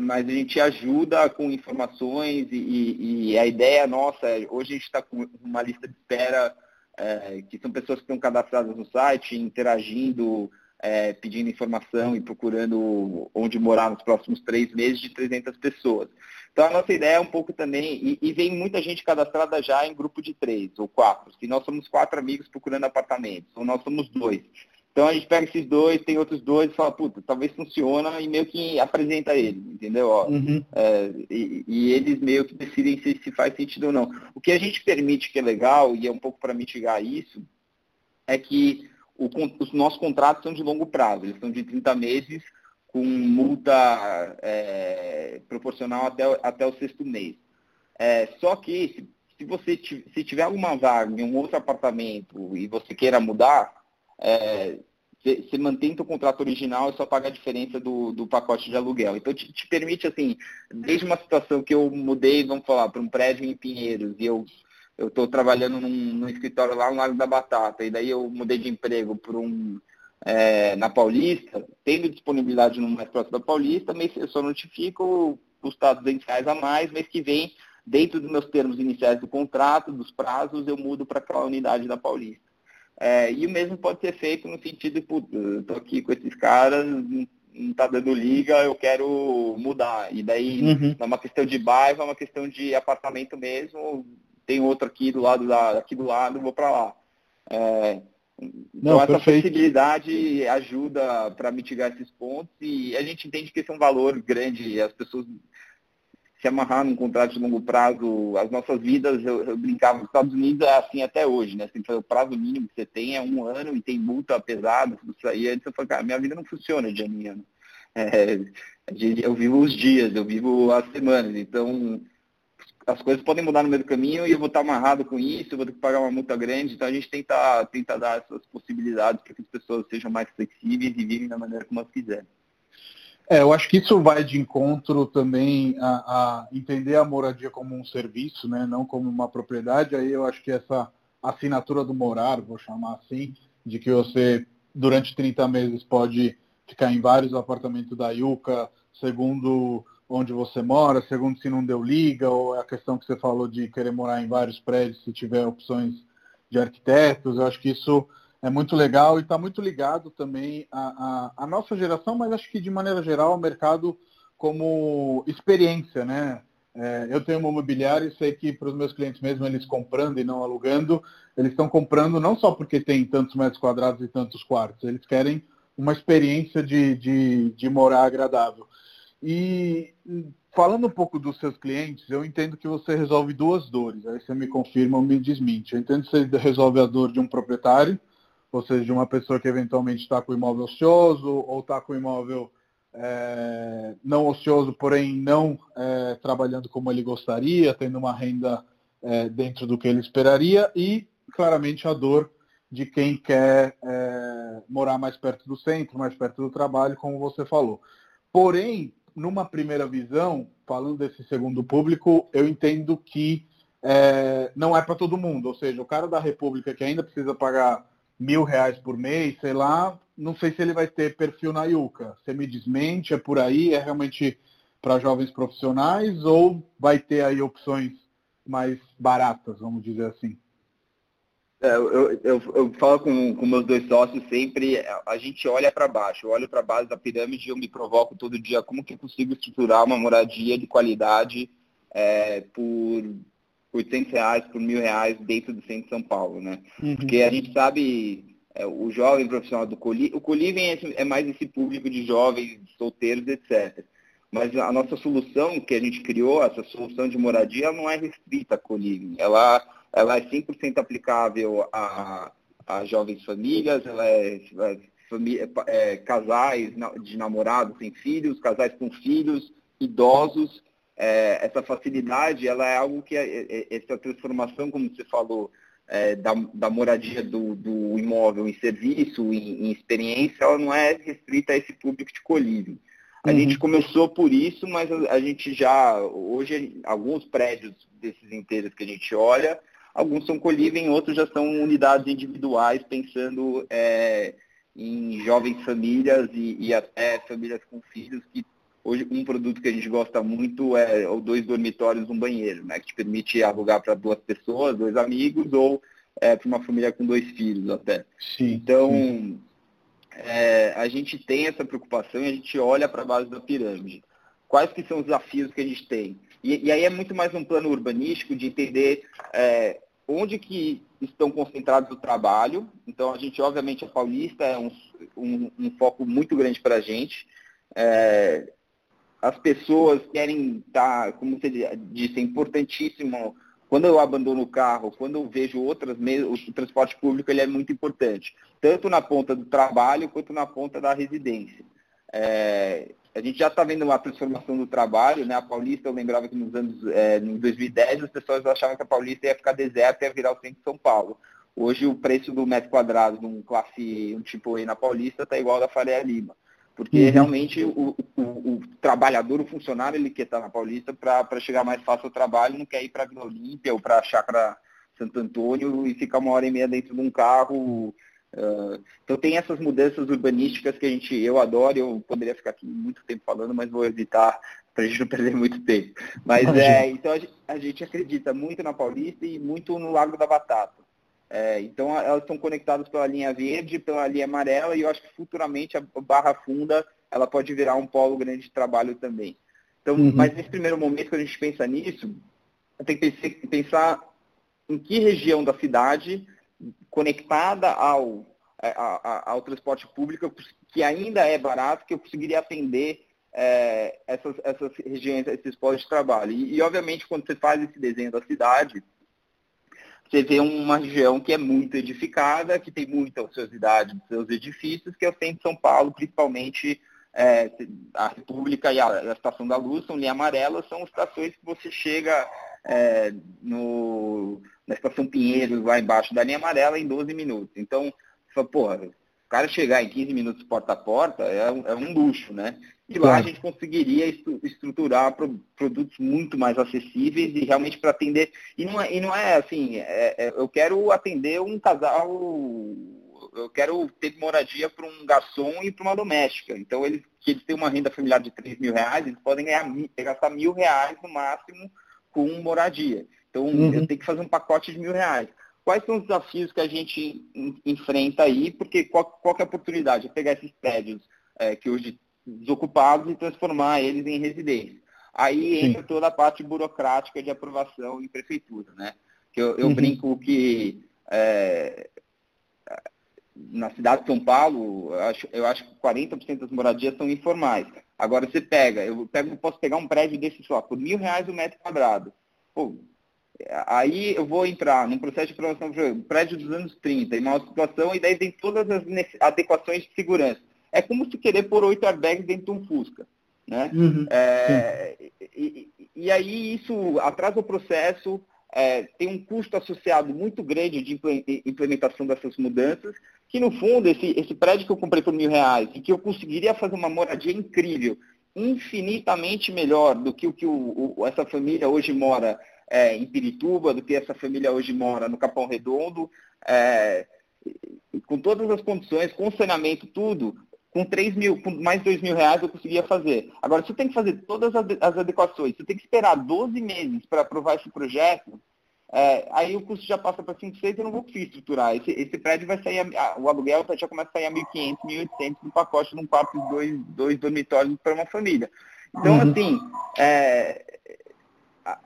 mas a gente ajuda com informações e, e a ideia nossa, é, hoje a gente está com uma lista de espera, é, que são pessoas que estão cadastradas no site, interagindo, é, pedindo informação e procurando onde morar nos próximos três meses de 300 pessoas. Então a nossa ideia é um pouco também, e, e, vem muita gente cadastrada já em grupo de três ou quatro. Se nós somos quatro amigos procurando apartamentos, ou nós somos dois. Então a gente pega esses dois, tem outros dois e fala, puta, talvez funciona e meio que apresenta eles, entendeu? Ó, uhum. é, e, e, eles meio que decidem se, se faz sentido ou não. O que a gente permite que é legal, e é um pouco para mitigar isso, é que o, os nossos contratos são de longo prazo, eles são de 30 meses, com multa é, proporcional até, até o sexto mês. É, só que se, se você se tiver alguma vaga em um outro apartamento e você queira mudar, é, você mantém o contrato original e só paga a diferença do, do pacote de aluguel. Então te, te, permite, assim, desde uma situação que eu mudei, vamos falar, para um prédio em Pinheiros e eu eu estou trabalhando num, num, escritório lá no Lago da Batata, e daí eu mudei de emprego para um é, na Paulista, tendo disponibilidade no mais próximo da Paulista, mês eu só notifico custar 200 reais a mais, mês que vem, dentro dos meus termos iniciais do contrato, dos prazos, eu mudo para aquela unidade da Paulista. É, e o mesmo pode ser feito no sentido de, eu tô aqui com esses caras, não está dando liga, eu quero mudar. E daí uhum. não é uma questão de bairro, é uma questão de apartamento mesmo, tem outro aqui do lado da, aqui do lado, vou para lá. É, então Não, essa perfeito. flexibilidade ajuda para mitigar esses pontos e a gente entende que esse é um valor grande. As pessoas se amarrar num contrato de longo prazo, as nossas vidas, eu, eu brincava, nos Estados Unidos é assim até hoje, né? Você fazer o prazo mínimo que você tem é um ano e tem multa pesada, isso aí. Antes eu falei, cara, minha vida não funciona de ano. É, eu vivo os dias, eu vivo as semanas, então as coisas podem mudar no meio do caminho e eu vou estar amarrado com isso, eu vou ter que pagar uma multa grande. Então a gente tenta, tenta dar essas possibilidades para que as pessoas sejam mais flexíveis e vivem da maneira como elas quiserem. É, eu acho que isso vai de encontro também a, a, entender a moradia como um serviço, né, não como uma propriedade. Aí eu acho que essa assinatura do morar, vou chamar assim, de que você durante 30 meses pode ficar em vários apartamentos da Yuka, segundo onde você mora, segundo se não deu liga, ou é a questão que você falou de querer morar em vários prédios se tiver opções de arquitetos. Eu acho que isso é muito legal e está muito ligado também à, à, à, nossa geração, mas acho que de maneira geral ao mercado como experiência, né? É, eu tenho uma imobiliária e sei que para os meus clientes mesmo, eles comprando e não alugando, eles estão comprando não só porque tem tantos metros quadrados e tantos quartos, eles querem uma experiência de, de, de morar agradável. E falando um pouco dos seus clientes, eu entendo que você resolve duas dores. Aí você me confirma ou me desmente. Eu entendo que você resolve a dor de um proprietário, ou seja, de uma pessoa que eventualmente está com imóvel ocioso ou está com imóvel é, não ocioso, porém não é, trabalhando como ele gostaria, tendo uma renda é, dentro do que ele esperaria e, claramente, a dor de quem quer é, morar mais perto do centro, mais perto do trabalho, como você falou. Porém, numa primeira visão, falando desse segundo público, eu entendo que é, não é para todo mundo. Ou seja, o cara da República que ainda precisa pagar mil reais por mês, sei lá, não sei se ele vai ter perfil na Yuka. Você me desmente, é por aí, é realmente para jovens profissionais ou vai ter aí opções mais baratas, vamos dizer assim? É, eu, eu, eu, falo com, com meus dois sócios sempre, a gente olha para baixo, eu olho para a base da pirâmide e eu me provoco todo dia como que eu consigo estruturar uma moradia de qualidade é, por 800 reais, por mil reais dentro do centro de São Paulo, né? Uhum. Porque a gente sabe, é, o jovem profissional do Colívio, o Colívio é, é mais esse público de jovens, solteiros, etc. Mas a nossa solução que a gente criou, essa solução de moradia, não é restrita a Colívio. Ela ela é 100% aplicável a, a jovens famílias, ela é, é, família, é, casais de namorados sem filhos, casais com filhos, idosos. É, essa facilidade, ela é algo que, é, é, essa transformação, como você falou, da, da, moradia do, do, imóvel em serviço, em, em, experiência, ela não é restrita a esse público de colívio. A uhum. gente começou por isso, mas a, a gente já, hoje, alguns prédios desses inteiros que a gente olha, Alguns são colívem, outros já são unidades individuais, pensando é, em jovens famílias e, e, até famílias com filhos, que hoje um produto que a gente gosta muito é o dois dormitórios, um banheiro, né, que te permite alugar para duas pessoas, dois amigos, ou é, para uma família com dois filhos até. Sim, então, sim. É, a gente tem essa preocupação e a gente olha para a base da pirâmide. Quais que são os desafios que a gente tem? E, e aí é muito mais um plano urbanístico de entender é, onde que estão concentrados o trabalho. Então, a gente, obviamente, a Paulista é um, um, um foco muito grande para a gente. É, as pessoas querem estar, como você disse, é importantíssimo. Quando eu abandono o carro, quando eu vejo outras, o transporte público ele é muito importante, tanto na ponta do trabalho quanto na ponta da residência. É, a gente já está vendo uma transformação do trabalho, né? A Paulista, eu lembrava que nos anos, é, em 2010, as pessoas achavam que a Paulista ia ficar deserta e ia virar o centro de São Paulo. Hoje o preço do metro quadrado de um classe, um tipo aí na Paulista está igual ao da Faria Lima. Porque uhum. realmente o, o, o, trabalhador, o funcionário, ele quer estar na Paulista para chegar mais fácil ao trabalho, não quer ir para Vila Olímpia ou para a Chácara Santo Antônio e ficar uma hora e meia dentro de um carro Uh, então tem essas mudanças urbanísticas que a gente, eu adoro, eu poderia ficar aqui muito tempo falando, mas vou evitar para a gente não perder muito tempo. Mas é, então a gente, a gente, acredita muito na Paulista e muito no Lago da Batata. É, então elas estão conectadas pela linha verde, pela linha amarela e eu acho que futuramente a Barra Funda ela pode virar um polo grande de trabalho também. Então, uhum. mas nesse primeiro momento que a gente pensa nisso, tem que pensar em que região da cidade conectada ao, a, ao transporte público, que ainda é barato, que eu conseguiria atender é, essas, essas regiões, esses postos de trabalho. E, e, obviamente, quando você faz esse desenho da cidade, você vê uma região que é muito edificada, que tem muita ociosidade dos seus edifícios, que é o centro de São Paulo, principalmente é, a República e a, a, Estação da Luz, são linha amarela, são estações que você chega é, no, na estação Pinheiros, lá embaixo da linha amarela, em 12 minutos. Então, você porra, o cara chegar em 15 minutos porta a porta é, um, é um luxo, né? E lá a gente conseguiria estruturar produtos muito mais acessíveis e realmente para atender. E não é, e não é assim, é, é, eu quero atender um casal, eu quero ter moradia para um garçom e para uma doméstica. Então, eles, que eles têm uma renda familiar de 3 mil reais, eles podem ganhar, gastar mil reais no máximo com moradia. Então, uhum. eu tenho que fazer um pacote de mil reais. Quais são os desafios que a gente enfrenta aí? Porque qual, qual é a oportunidade? É pegar esses prédios é, que hoje desocupados e transformar eles em residência. Aí entra Sim. toda a parte burocrática de aprovação em prefeitura, né? Que eu, eu uhum. brinco que é, na cidade de São Paulo, eu acho, eu acho que 40% das moradias são informais. Agora você pega, eu pego, posso pegar um prédio desse só, por mil reais o metro quadrado. Pô, aí eu vou entrar num processo de aprovação um prédio dos anos 30, em uma situação, e daí tem todas as adequações de segurança. É como se querer pôr oito airbags dentro de um Fusca. Né? Uhum, é, e, e, aí isso atrasa o processo, é, tem um custo associado muito grande de implementação dessas mudanças, que no fundo, esse, esse prédio que eu comprei por mil reais e que eu conseguiria fazer uma moradia incrível, infinitamente melhor do que o que o, o, essa família hoje mora é, em Pirituba, do que essa família hoje mora no Capão Redondo, é, com todas as condições, com saneamento, tudo, com 3 mil, com mais 2 mil reais eu conseguia fazer. Agora, se eu tenho que fazer todas as adequações, se eu tenho que esperar 12 meses para aprovar esse projeto, é, aí o custo já passa para 5, 6 eu não vou conseguir estruturar. Esse, esse prédio vai sair, a, o aluguel já começa a sair a 1.500, 1.800 no pacote de um quarto de dois, dois dormitórios para uma família. Então, uhum. assim, é,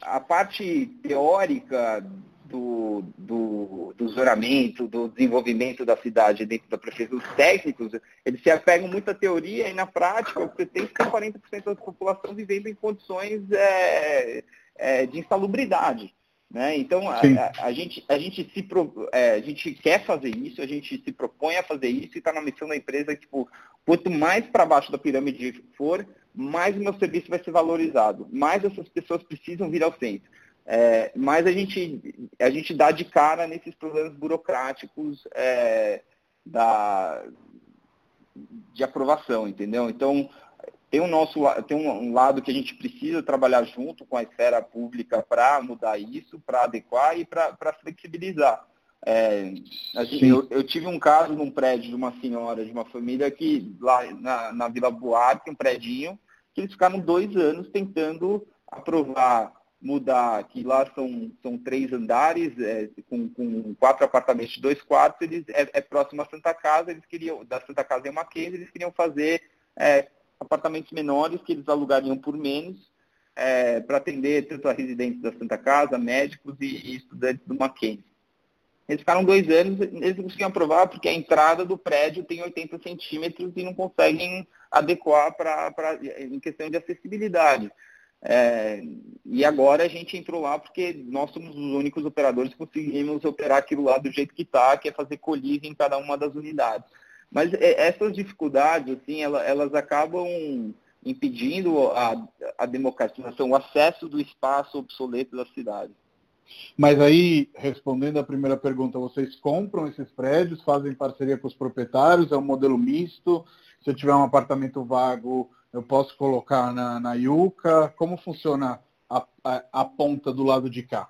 a, a, parte teórica do, do, do zoramento, do desenvolvimento da cidade dentro da prefeitura, os técnicos, eles se apegam muito à teoria e na prática você tem que ter 40% da população vivendo em condições é, é, de insalubridade. Né? Então, a, a, a, gente, a, gente se é, a gente quer fazer isso, a gente se propõe a fazer isso e está na missão da empresa, tipo, quanto mais para baixo da pirâmide for, mais o meu serviço vai ser valorizado, mais essas pessoas precisam vir ao centro. É, mais a gente, a gente dá de cara nesses problemas burocráticos é, da, de aprovação, entendeu? Então, tem, um nosso, tem um lado que a gente precisa trabalhar junto com a esfera pública para mudar isso, para adequar e para flexibilizar. É, eu, eu, tive um caso num prédio de uma senhora, de uma família que lá na, na Vila Buarque, um prédio, que eles ficaram dois anos tentando aprovar, mudar, que lá são, são três andares, é, com, com, quatro apartamentos dois quartos, eles, é, é próximo à Santa Casa, eles queriam, da Santa Casa em Mackenzie, eles queriam fazer é, apartamentos menores que eles alugariam por menos é, para atender tanto a residentes da Santa Casa, médicos e, e, estudantes do Mackenzie. Eles ficaram dois anos, eles não conseguiam aprovar porque a entrada do prédio tem 80 centímetros e não conseguem adequar pra, pra, em questão de acessibilidade. É, e agora a gente entrou lá porque nós somos os únicos operadores que conseguimos operar aquilo lá do jeito que está, que é fazer colívio em cada uma das unidades. Mas é, essas dificuldades, assim, elas, elas acabam impedindo a, a democratização, o acesso do espaço obsoleto da cidade. Mas aí, respondendo a primeira pergunta, vocês compram esses prédios, fazem parceria com os proprietários, é um modelo misto? Se eu tiver um apartamento vago, eu posso colocar na, na Yuca? Como funciona a, a, a ponta do lado de cá?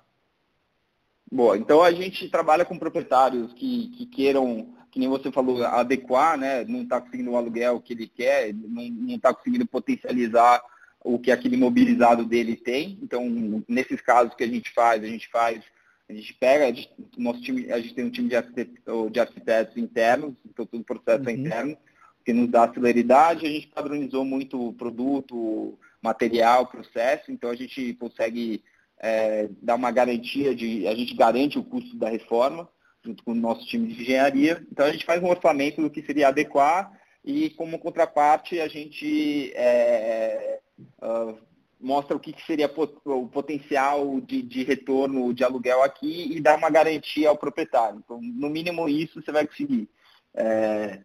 Bom, então a gente trabalha com proprietários que, que queiram que nem você falou, adequar, né? não está conseguindo o aluguel que ele quer, não está conseguindo potencializar o que aquele imobilizado dele tem. Então, nesses casos que a gente faz, a gente faz, a gente pega, a gente, nosso time, a gente tem um time de arquitetos, de arquitetos internos, então todo o processo é uhum. é interno, que nos dá celeridade, a gente padronizou muito o produto, material, processo, então a gente consegue é, dar uma garantia de, a gente garante o custo da reforma, junto com o nosso time de engenharia. Então a gente faz um orçamento do que seria adequar e como contraparte a gente é, uh, mostra o que seria o potencial de, de, retorno de aluguel aqui e dá uma garantia ao proprietário. Então, no mínimo isso você vai conseguir. É,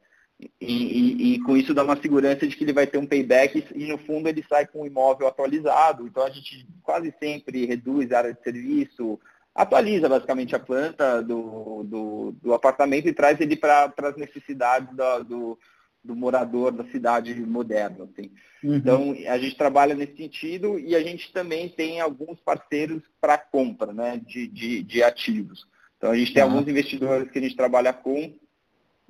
e, e, e, com isso dá uma segurança de que ele vai ter um payback e, no fundo ele sai com o imóvel atualizado. Então a gente quase sempre reduz a área de serviço, atualiza basicamente a planta do, do, do apartamento e traz ele para as necessidades do, do, do, morador da cidade moderna. Assim. Uhum. Então, a gente trabalha nesse sentido e a gente também tem alguns parceiros para compra né, de, de, de, ativos. Então, a gente tem uhum. alguns investidores que a gente trabalha com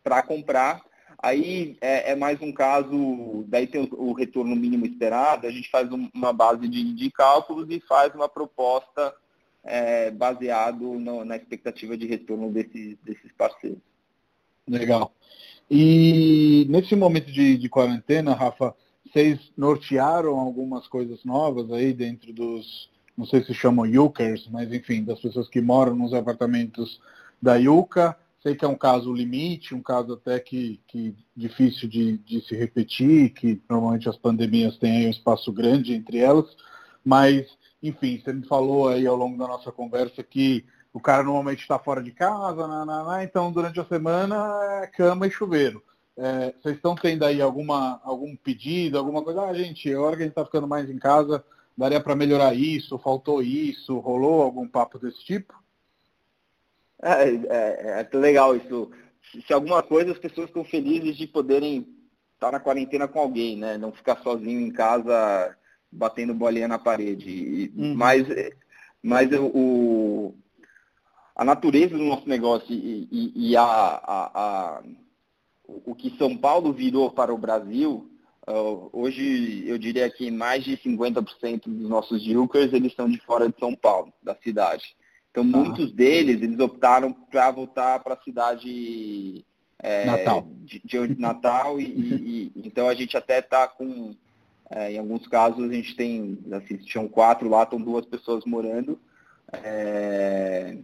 para comprar. Aí é, é, mais um caso, daí tem o, o, retorno mínimo esperado, a gente faz um, uma base de, de cálculos e faz uma proposta é, baseado no, na expectativa de retorno desses, desses parceiros. Legal. E nesse momento de, de quarentena, Rafa, vocês nortearam algumas coisas novas aí dentro dos, não sei se chamam Yukers, mas enfim, das pessoas que moram nos apartamentos da Yuca. Sei que é um caso limite, um caso até que, que difícil de, de se repetir, que normalmente as pandemias têm um espaço grande entre elas, mas, enfim, você me falou aí ao longo da nossa conversa que o cara normalmente está fora de casa, então durante a semana é cama e chuveiro. É, vocês estão tendo aí alguma, algum pedido, alguma coisa? Ah, gente, a hora que a gente está ficando mais em casa, daria para melhorar isso, faltou isso, rolou algum papo desse tipo? É, é, é legal isso. Se alguma coisa, as pessoas estão felizes de poderem estar na quarentena com alguém, né? Não ficar sozinho em casa batendo bolinha na parede. Uhum. Mas, mas o, a natureza do nosso negócio e, e, e a, a, a, o que São Paulo virou para o Brasil, uh, hoje eu diria que mais de 50% dos nossos Jukers eles são de fora de São Paulo, da cidade. Então, tá. muitos deles, eles optaram para voltar para a cidade é, Natal. De, de Natal e, e, então a gente até está com, é, em alguns casos a gente tem, assim, tinham quatro lá, estão duas pessoas morando. É,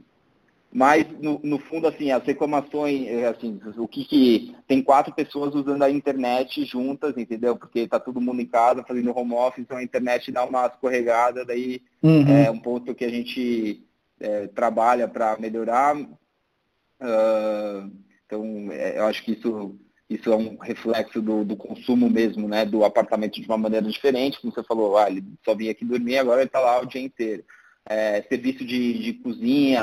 mas no, no, fundo assim as reclamações é, assim o que, que tem quatro pessoas usando a internet juntas entendeu porque está todo mundo em casa fazendo home office então a internet dá uma escorregada daí uhum. é um ponto que a gente é, trabalha para melhorar. Uh, então, é, eu acho que isso, isso é um reflexo do, do, consumo mesmo, né, do apartamento de uma maneira diferente, como você falou, ah, ele só vinha aqui dormir, agora ele está lá o dia inteiro. É, serviço de, de cozinha,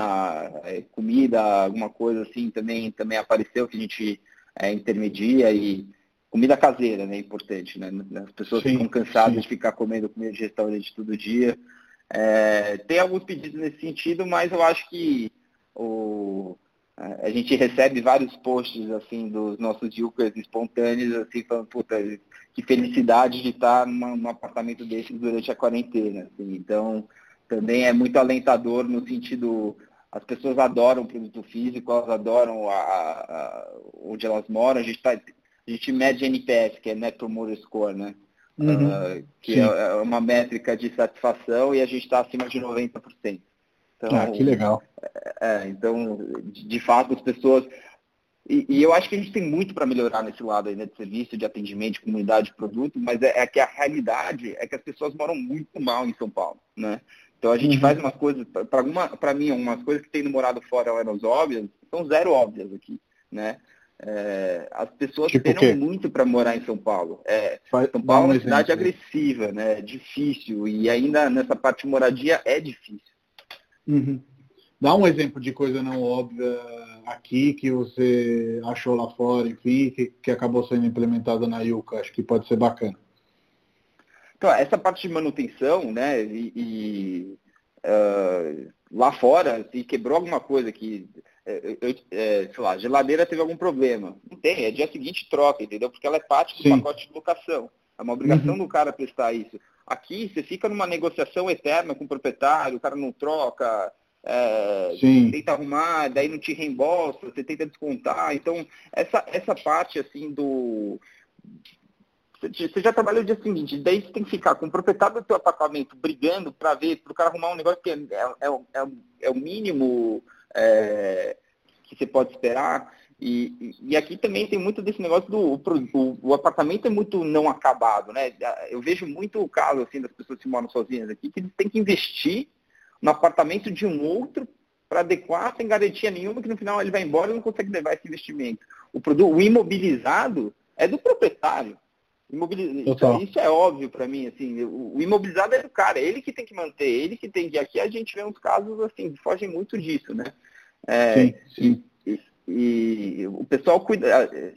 é, comida, alguma coisa assim também, também apareceu que a gente é, intermedia e comida caseira, né, importante, né? As pessoas sim, ficam cansadas sim. de ficar comendo comida de restaurante todo dia. É, tem alguns pedidos nesse sentido, mas eu acho que o, a gente recebe vários posts assim dos nossos Yukers espontâneos, assim, falando, puta, que felicidade de estar num apartamento desses durante a quarentena. Assim. Então, também é muito alentador no sentido, as pessoas adoram o produto físico, elas adoram a, a, onde elas moram, a gente, tá, a gente mede NPS, que é Net Promoter Score, né? uhum. uh, que é, é, uma métrica de satisfação e a gente está acima de 90%. Então, ah, que legal. É, é, então, de, de, fato, as pessoas. E, e, eu acho que a gente tem muito para melhorar nesse lado aí, né, de serviço, de atendimento, de comunidade de produto, mas é, é, que a realidade é que as pessoas moram muito mal em São Paulo, né? Então a gente uhum. faz umas coisas, para mim, umas coisas que tem no morado fora eram óbvias, são zero óbvias aqui, né? É, as pessoas tipo esperam muito para morar em São Paulo. É, São Paulo é uma cidade agressiva, né? difícil, e ainda nessa parte de moradia é difícil. Uhum. Dá um exemplo de coisa não óbvia aqui que você achou lá fora, enfim, que, que acabou sendo implementada na Yuka, acho que pode ser bacana. Então, essa parte de manutenção, né, e, e uh, lá fora, se quebrou alguma coisa que é, é, sei lá, a geladeira teve algum problema. Não tem, é dia seguinte troca, entendeu? Porque ela é parte do Sim. pacote de locação. É uma obrigação uhum. do cara prestar isso. Aqui você fica numa negociação eterna com o proprietário, o cara não troca, é, tenta arrumar, daí não te reembolsa, você tenta descontar. Então, essa, essa parte assim do. Você já trabalhou o dia seguinte, daí você tem que ficar com o proprietário do teu apartamento brigando para ver, para o cara arrumar um negócio que é, é, é, é o mínimo é, que você pode esperar. E, e, aqui também tem muito desse negócio do o, o, apartamento é muito não acabado, né? Eu vejo muito o caso assim das pessoas que moram sozinhas aqui que eles têm que investir no apartamento de um outro para adequar sem garantia nenhuma que no final ele vai embora e não consegue levar esse investimento. O produto, o imobilizado é do proprietário. Isso, isso, é óbvio para mim, assim, o, o, imobilizado é do cara, é ele que tem que manter, ele que tem que. Aqui a gente vê uns casos assim, que fogem muito disso, né? É, sim, sim. E, e, e, o pessoal cuida. É,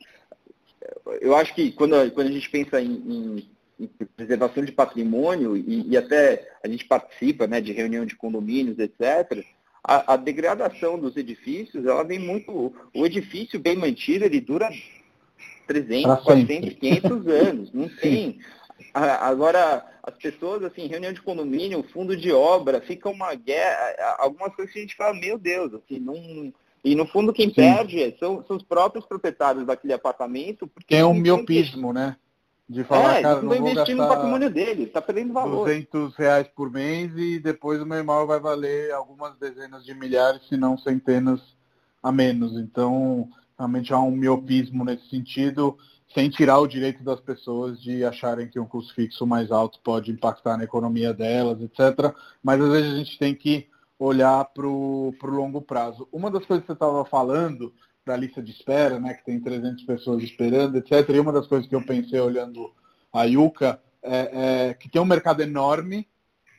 eu acho que quando, quando a gente pensa em, em, em preservação de patrimônio e, e, até a gente participa né, de reunião de condomínios, etc., a, a degradação dos edifícios, ela vem muito. O edifício bem mantido, ele dura 300, 400, 500 anos. Não tem. Agora, as pessoas, assim, reunião de condomínio, fundo de obra, fica uma guerra, algumas coisas que a gente fala, meu Deus, assim, não... E no fundo quem Sim. perde são, são, os próprios proprietários daquele apartamento. Porque tem um miopismo, né? De falar, é, cara, não vou investir no patrimônio dele, está perdendo valor. 200 reais por mês e depois o meu imóvel vai valer algumas dezenas de milhares, se não centenas a menos. Então, realmente há um miopismo nesse sentido, sem tirar o direito das pessoas de acharem que um custo fixo mais alto pode impactar na economia delas, etc. Mas às vezes a gente tem que olhar para o longo prazo. Uma das coisas que você estava falando da lista de espera, né, que tem 300 pessoas esperando, etc. E uma das coisas que eu pensei olhando a Yuka é, é que tem um mercado enorme,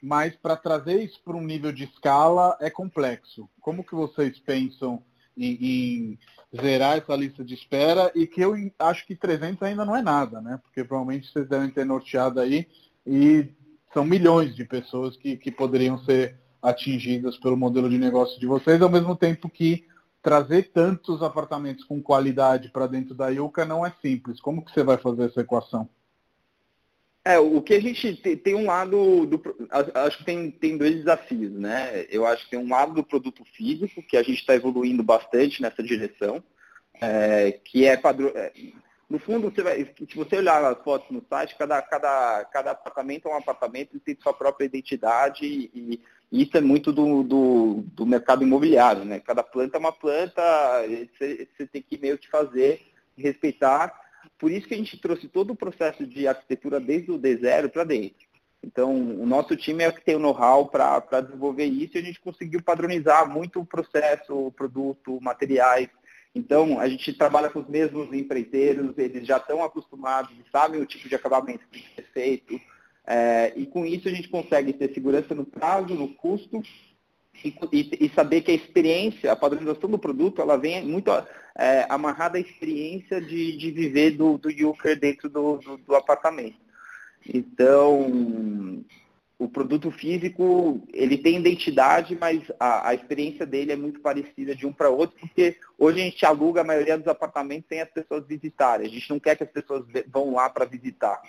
mas para trazer isso para um nível de escala é complexo. Como que vocês pensam em, em, zerar essa lista de espera e que eu acho que 300 ainda não é nada, né? Porque provavelmente vocês devem ter norteado aí e são milhões de pessoas que, que poderiam ser atingidas pelo modelo de negócio de vocês, ao mesmo tempo que trazer tantos apartamentos com qualidade para dentro da Yuka não é simples. Como que você vai fazer essa equação? É, o que a gente tem, tem, um lado do. Acho que tem, tem dois desafios, né? Eu acho que tem um lado do produto físico, que a gente está evoluindo bastante nessa direção, é, que é padrão. É, no fundo, você vai, se você olhar as fotos no site, cada, cada, cada apartamento é um apartamento e tem sua própria identidade e, e isso é muito do, do, do, mercado imobiliário, né? Cada planta é uma planta, você, você tem que meio que fazer, respeitar. Por isso que a gente trouxe todo o processo de arquitetura desde o D0 para dentro. Então, o nosso time é o que tem o know-how para desenvolver isso e a gente conseguiu padronizar muito o processo, o produto, materiais. Então, a gente trabalha com os mesmos empreiteiros, eles já estão acostumados, sabem o tipo de acabamento que tem que ser feito. É, e com isso a gente consegue ter segurança no prazo, no custo e, saber que a experiência, a padronização do produto, ela vem muito é, amarrada à experiência de, de viver do, do Yuker dentro do, do, do apartamento. Então, o produto físico, ele tem identidade, mas a, a experiência dele é muito parecida de um para outro, porque hoje a gente aluga a maioria dos apartamentos sem as pessoas visitarem. A gente não quer que as pessoas vão lá para visitar.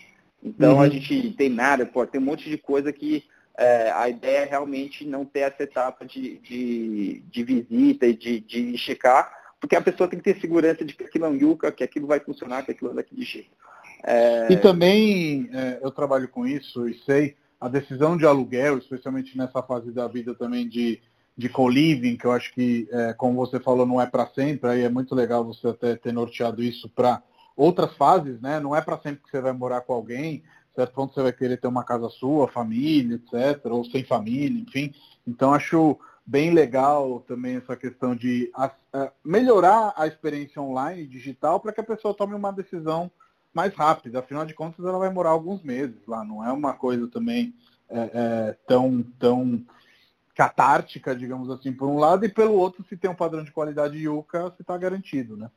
Então uhum. a gente tem nada, pô, tem um monte de coisa que é, a ideia é realmente não ter essa etapa de, de, de visita e de, de checar, porque a pessoa tem que ter segurança de que aquilo é um yuca, que aquilo vai funcionar, que aquilo é daquele jeito. É... E também, é, eu trabalho com isso e sei, a decisão de aluguel, especialmente nessa fase da vida também de, de co-living, que eu acho que, é, como você falou, não é para sempre, aí é muito legal você até ter norteado isso para outras fases, né? Não é para sempre que você vai morar com alguém, certo ponto você vai querer ter uma casa sua, família, etc., ou sem família, enfim. Então acho bem legal também essa questão de melhorar a experiência online digital para que a pessoa tome uma decisão mais rápida. Afinal de contas, ela vai morar alguns meses lá. Não é uma coisa também é, é, tão tão catártica, digamos assim, por um lado, e pelo outro, se tem um padrão de qualidade Yuka, você está garantido, né?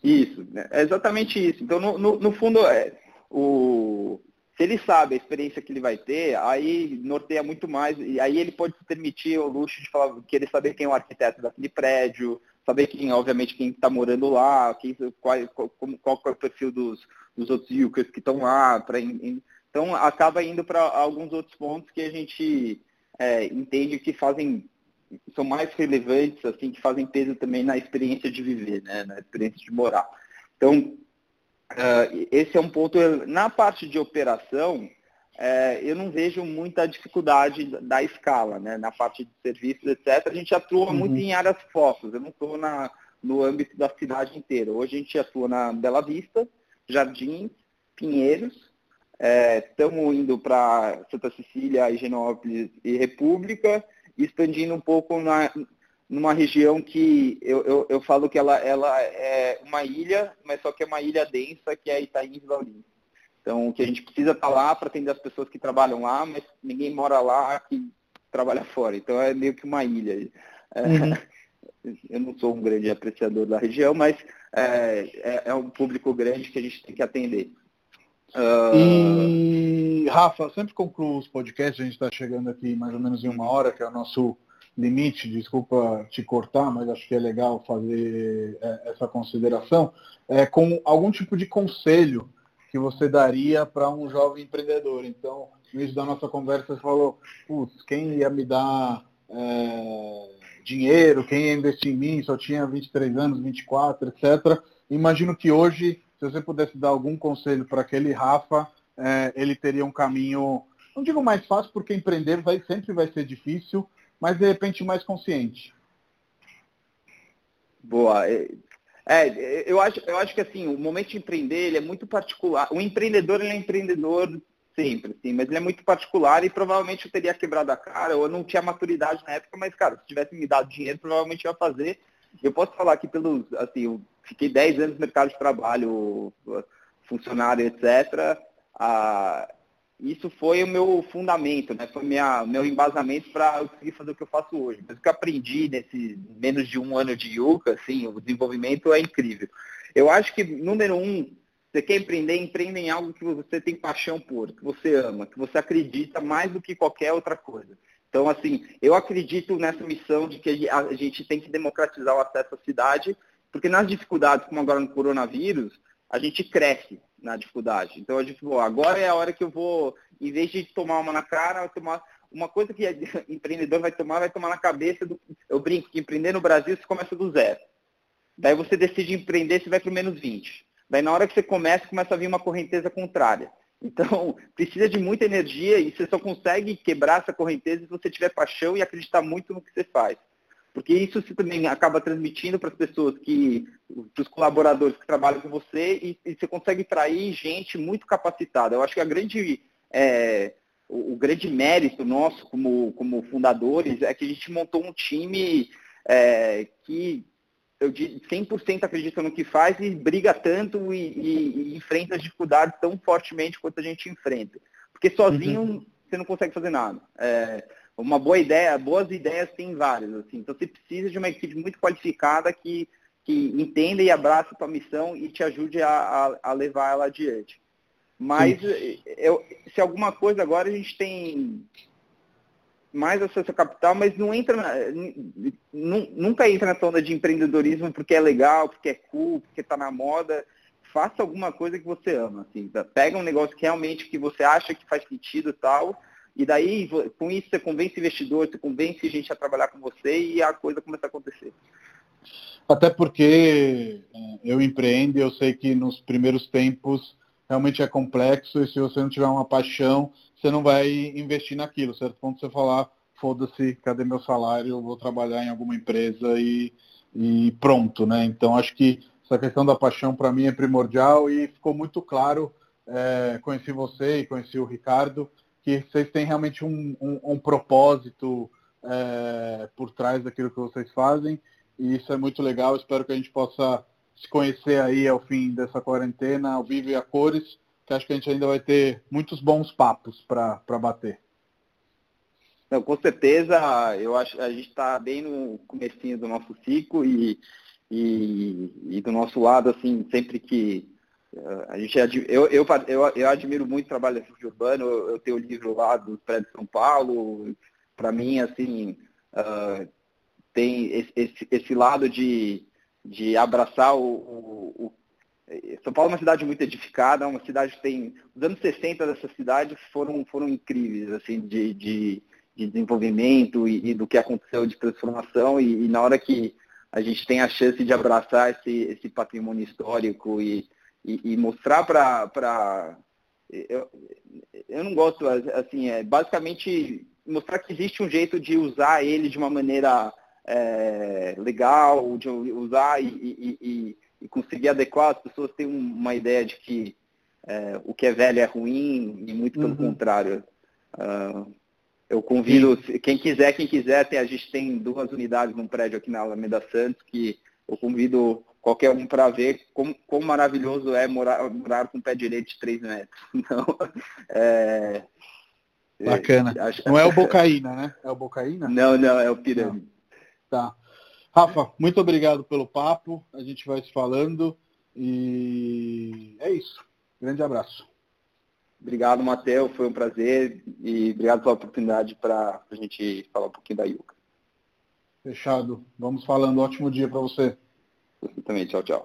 Isso, é exatamente isso. Então, no, no, no fundo, é, o, se ele sabe a experiência que ele vai ter, aí norteia muito mais, e aí ele pode se permitir o luxo de falar, querer saber quem é o arquiteto daquele prédio, saber quem, obviamente, quem está morando lá, quem, qual, qual, qual, é o perfil dos, dos outros Yukers que estão lá. Pra, então, acaba indo para alguns outros pontos que a gente é, entende que fazem são mais relevantes, assim, que fazem peso também na experiência de viver, né? na experiência de morar. Então, uh, esse é um ponto. Na parte de operação, uh, eu não vejo muita dificuldade da escala, né? Na parte de serviços, etc. A gente atua uhum. muito em áreas fósseis. Eu não estou no âmbito da cidade inteira. Hoje a gente atua na Bela Vista, Jardins, Pinheiros. Estamos é, indo para Santa Cecília, Higienópolis e República expandindo um pouco na, numa região que eu, eu, eu, falo que ela, ela é uma ilha, mas só que é uma ilha densa, que é Itaim e Vila. Então, que a gente precisa estar lá para atender as pessoas que trabalham lá, mas ninguém mora lá que trabalha fora. Então, é meio que uma ilha. É, uhum. Eu não sou um grande apreciador da região, mas é, é, é um público grande que a gente tem que atender. Uh... E, Rafa, sempre concluo os podcasts, a gente está chegando aqui mais ou menos em uma hora, que é o nosso limite, desculpa te cortar, mas acho que é legal fazer é, essa consideração, é, com algum tipo de conselho que você daria para um jovem empreendedor. Então, no início da nossa conversa, você falou, putz, quem ia me dar é, dinheiro, quem ia investir em mim, só tinha 23 anos, 24, etc. Imagino que hoje se você pudesse dar algum conselho para aquele Rafa, é, ele teria um caminho, não digo mais fácil, porque empreender vai, sempre vai ser difícil, mas de repente mais consciente. Boa. É, é, eu acho, eu acho que assim, o momento de empreender ele é muito particular. O empreendedor ele é empreendedor sempre, sim, mas ele é muito particular e provavelmente eu teria quebrado a cara, ou eu não tinha maturidade na época, mas, cara, se tivesse me dado dinheiro, provavelmente ia fazer. Eu posso falar que pelos, assim, eu fiquei 10 anos no mercado de trabalho, funcionário, etc. Ah, isso foi o meu fundamento, né? Foi minha, meu embasamento para eu conseguir fazer o que eu faço hoje. Mas o que eu aprendi nesse menos de um ano de Yuka, assim, o desenvolvimento é incrível. Eu acho que, número um, você quer empreender, empreenda em algo que você tem paixão por, que você ama, que você acredita mais do que qualquer outra coisa. Então, assim, eu acredito nessa missão de que a gente tem que democratizar o acesso à cidade, porque nas dificuldades, como agora no coronavírus, a gente cresce na dificuldade. Então, eu digo, agora é a hora que eu vou, em vez de tomar uma na cara, tomar uma coisa que empreendedor vai tomar, vai tomar na cabeça do. Eu brinco que empreender no Brasil você começa do zero. Daí você decide empreender, você vai para o menos 20. Daí na hora que você começa, começa a vir uma correnteza contrária. Então, precisa de muita energia e você só consegue quebrar essa correnteza se você tiver paixão e acreditar muito no que você faz. Porque isso você também acaba transmitindo para as pessoas que, para os colaboradores que trabalham com você e, e, você consegue trair gente muito capacitada. Eu acho que a grande, é, o, o, grande mérito nosso como, como fundadores é que a gente montou um time é, que eu 100% acredita no que faz e briga tanto e, e, e, enfrenta as dificuldades tão fortemente quanto a gente enfrenta. Porque sozinho uhum. você não consegue fazer nada. É, uma boa ideia, boas ideias tem várias. Assim. Então você precisa de uma equipe muito qualificada que, que entenda e abraça a tua missão e te ajude a, a, a levar ela adiante. Mas eu, se alguma coisa agora a gente tem mais acesso a capital, mas não entra na, nunca entra na onda de empreendedorismo porque é legal, porque é cool, porque está na moda. Faça alguma coisa que você ama. Assim, tá? Pega um negócio que realmente que você acha que faz sentido e tal, e daí com isso você convence investidor, você convence gente a trabalhar com você e a coisa começa a acontecer. Até porque é, eu empreendo eu sei que nos primeiros tempos realmente é complexo e se você não tiver uma paixão, você não vai investir naquilo, certo? Quando você falar, foda-se, cadê meu salário, eu vou trabalhar em alguma empresa e, e pronto, né? Então acho que essa questão da paixão para mim é primordial e ficou muito claro, é, conheci você e conheci o Ricardo, que vocês têm realmente um, um, um propósito é, por trás daquilo que vocês fazem e isso é muito legal, espero que a gente possa se conhecer aí ao fim dessa quarentena, ao vivo e a cores, que acho que a gente ainda vai ter muitos bons papos para bater. Não, com certeza, eu acho a gente está bem no comecinho do nosso ciclo e, e, e, do nosso lado, assim, sempre que a gente eu, eu, eu, eu, admiro muito o trabalho da Refúgio Urbano, eu, tenho o livro lá do prédio de São Paulo, para mim, assim, uh, tem esse, esse, esse, lado de, de abraçar o, o, são Paulo é uma cidade muito edificada, uma cidade que tem. Os anos 60 dessa cidade foram, foram incríveis, assim, de, de, de desenvolvimento e, e, do que aconteceu de transformação. E, e, na hora que a gente tem a chance de abraçar esse, esse patrimônio histórico e, e, e mostrar para. Eu, eu não gosto, assim, é basicamente mostrar que existe um jeito de usar ele de uma maneira é, legal, de usar e, e e conseguir adequar, as pessoas têm uma ideia de que é, o que é velho é ruim e muito pelo uhum. contrário. Uh, eu convido, Sim. quem quiser, quem quiser, tem, a gente tem duas unidades num prédio aqui na Alameda Santos que eu convido qualquer um para ver como, como, maravilhoso é morar, morar com o pé direito de 3 metros. Então, é, Bacana. Acho, não é o Bocaína, né? É o Bocaína? Não, não, é o Pirâmide. Tá. Rafa, muito obrigado pelo papo. A gente vai se falando e é isso. Grande abraço. Obrigado, Matheus. Foi um prazer e obrigado pela oportunidade para a gente falar um pouquinho da Yuka. Fechado. Vamos falando. Ótimo dia para você. Você também. Tchau, tchau.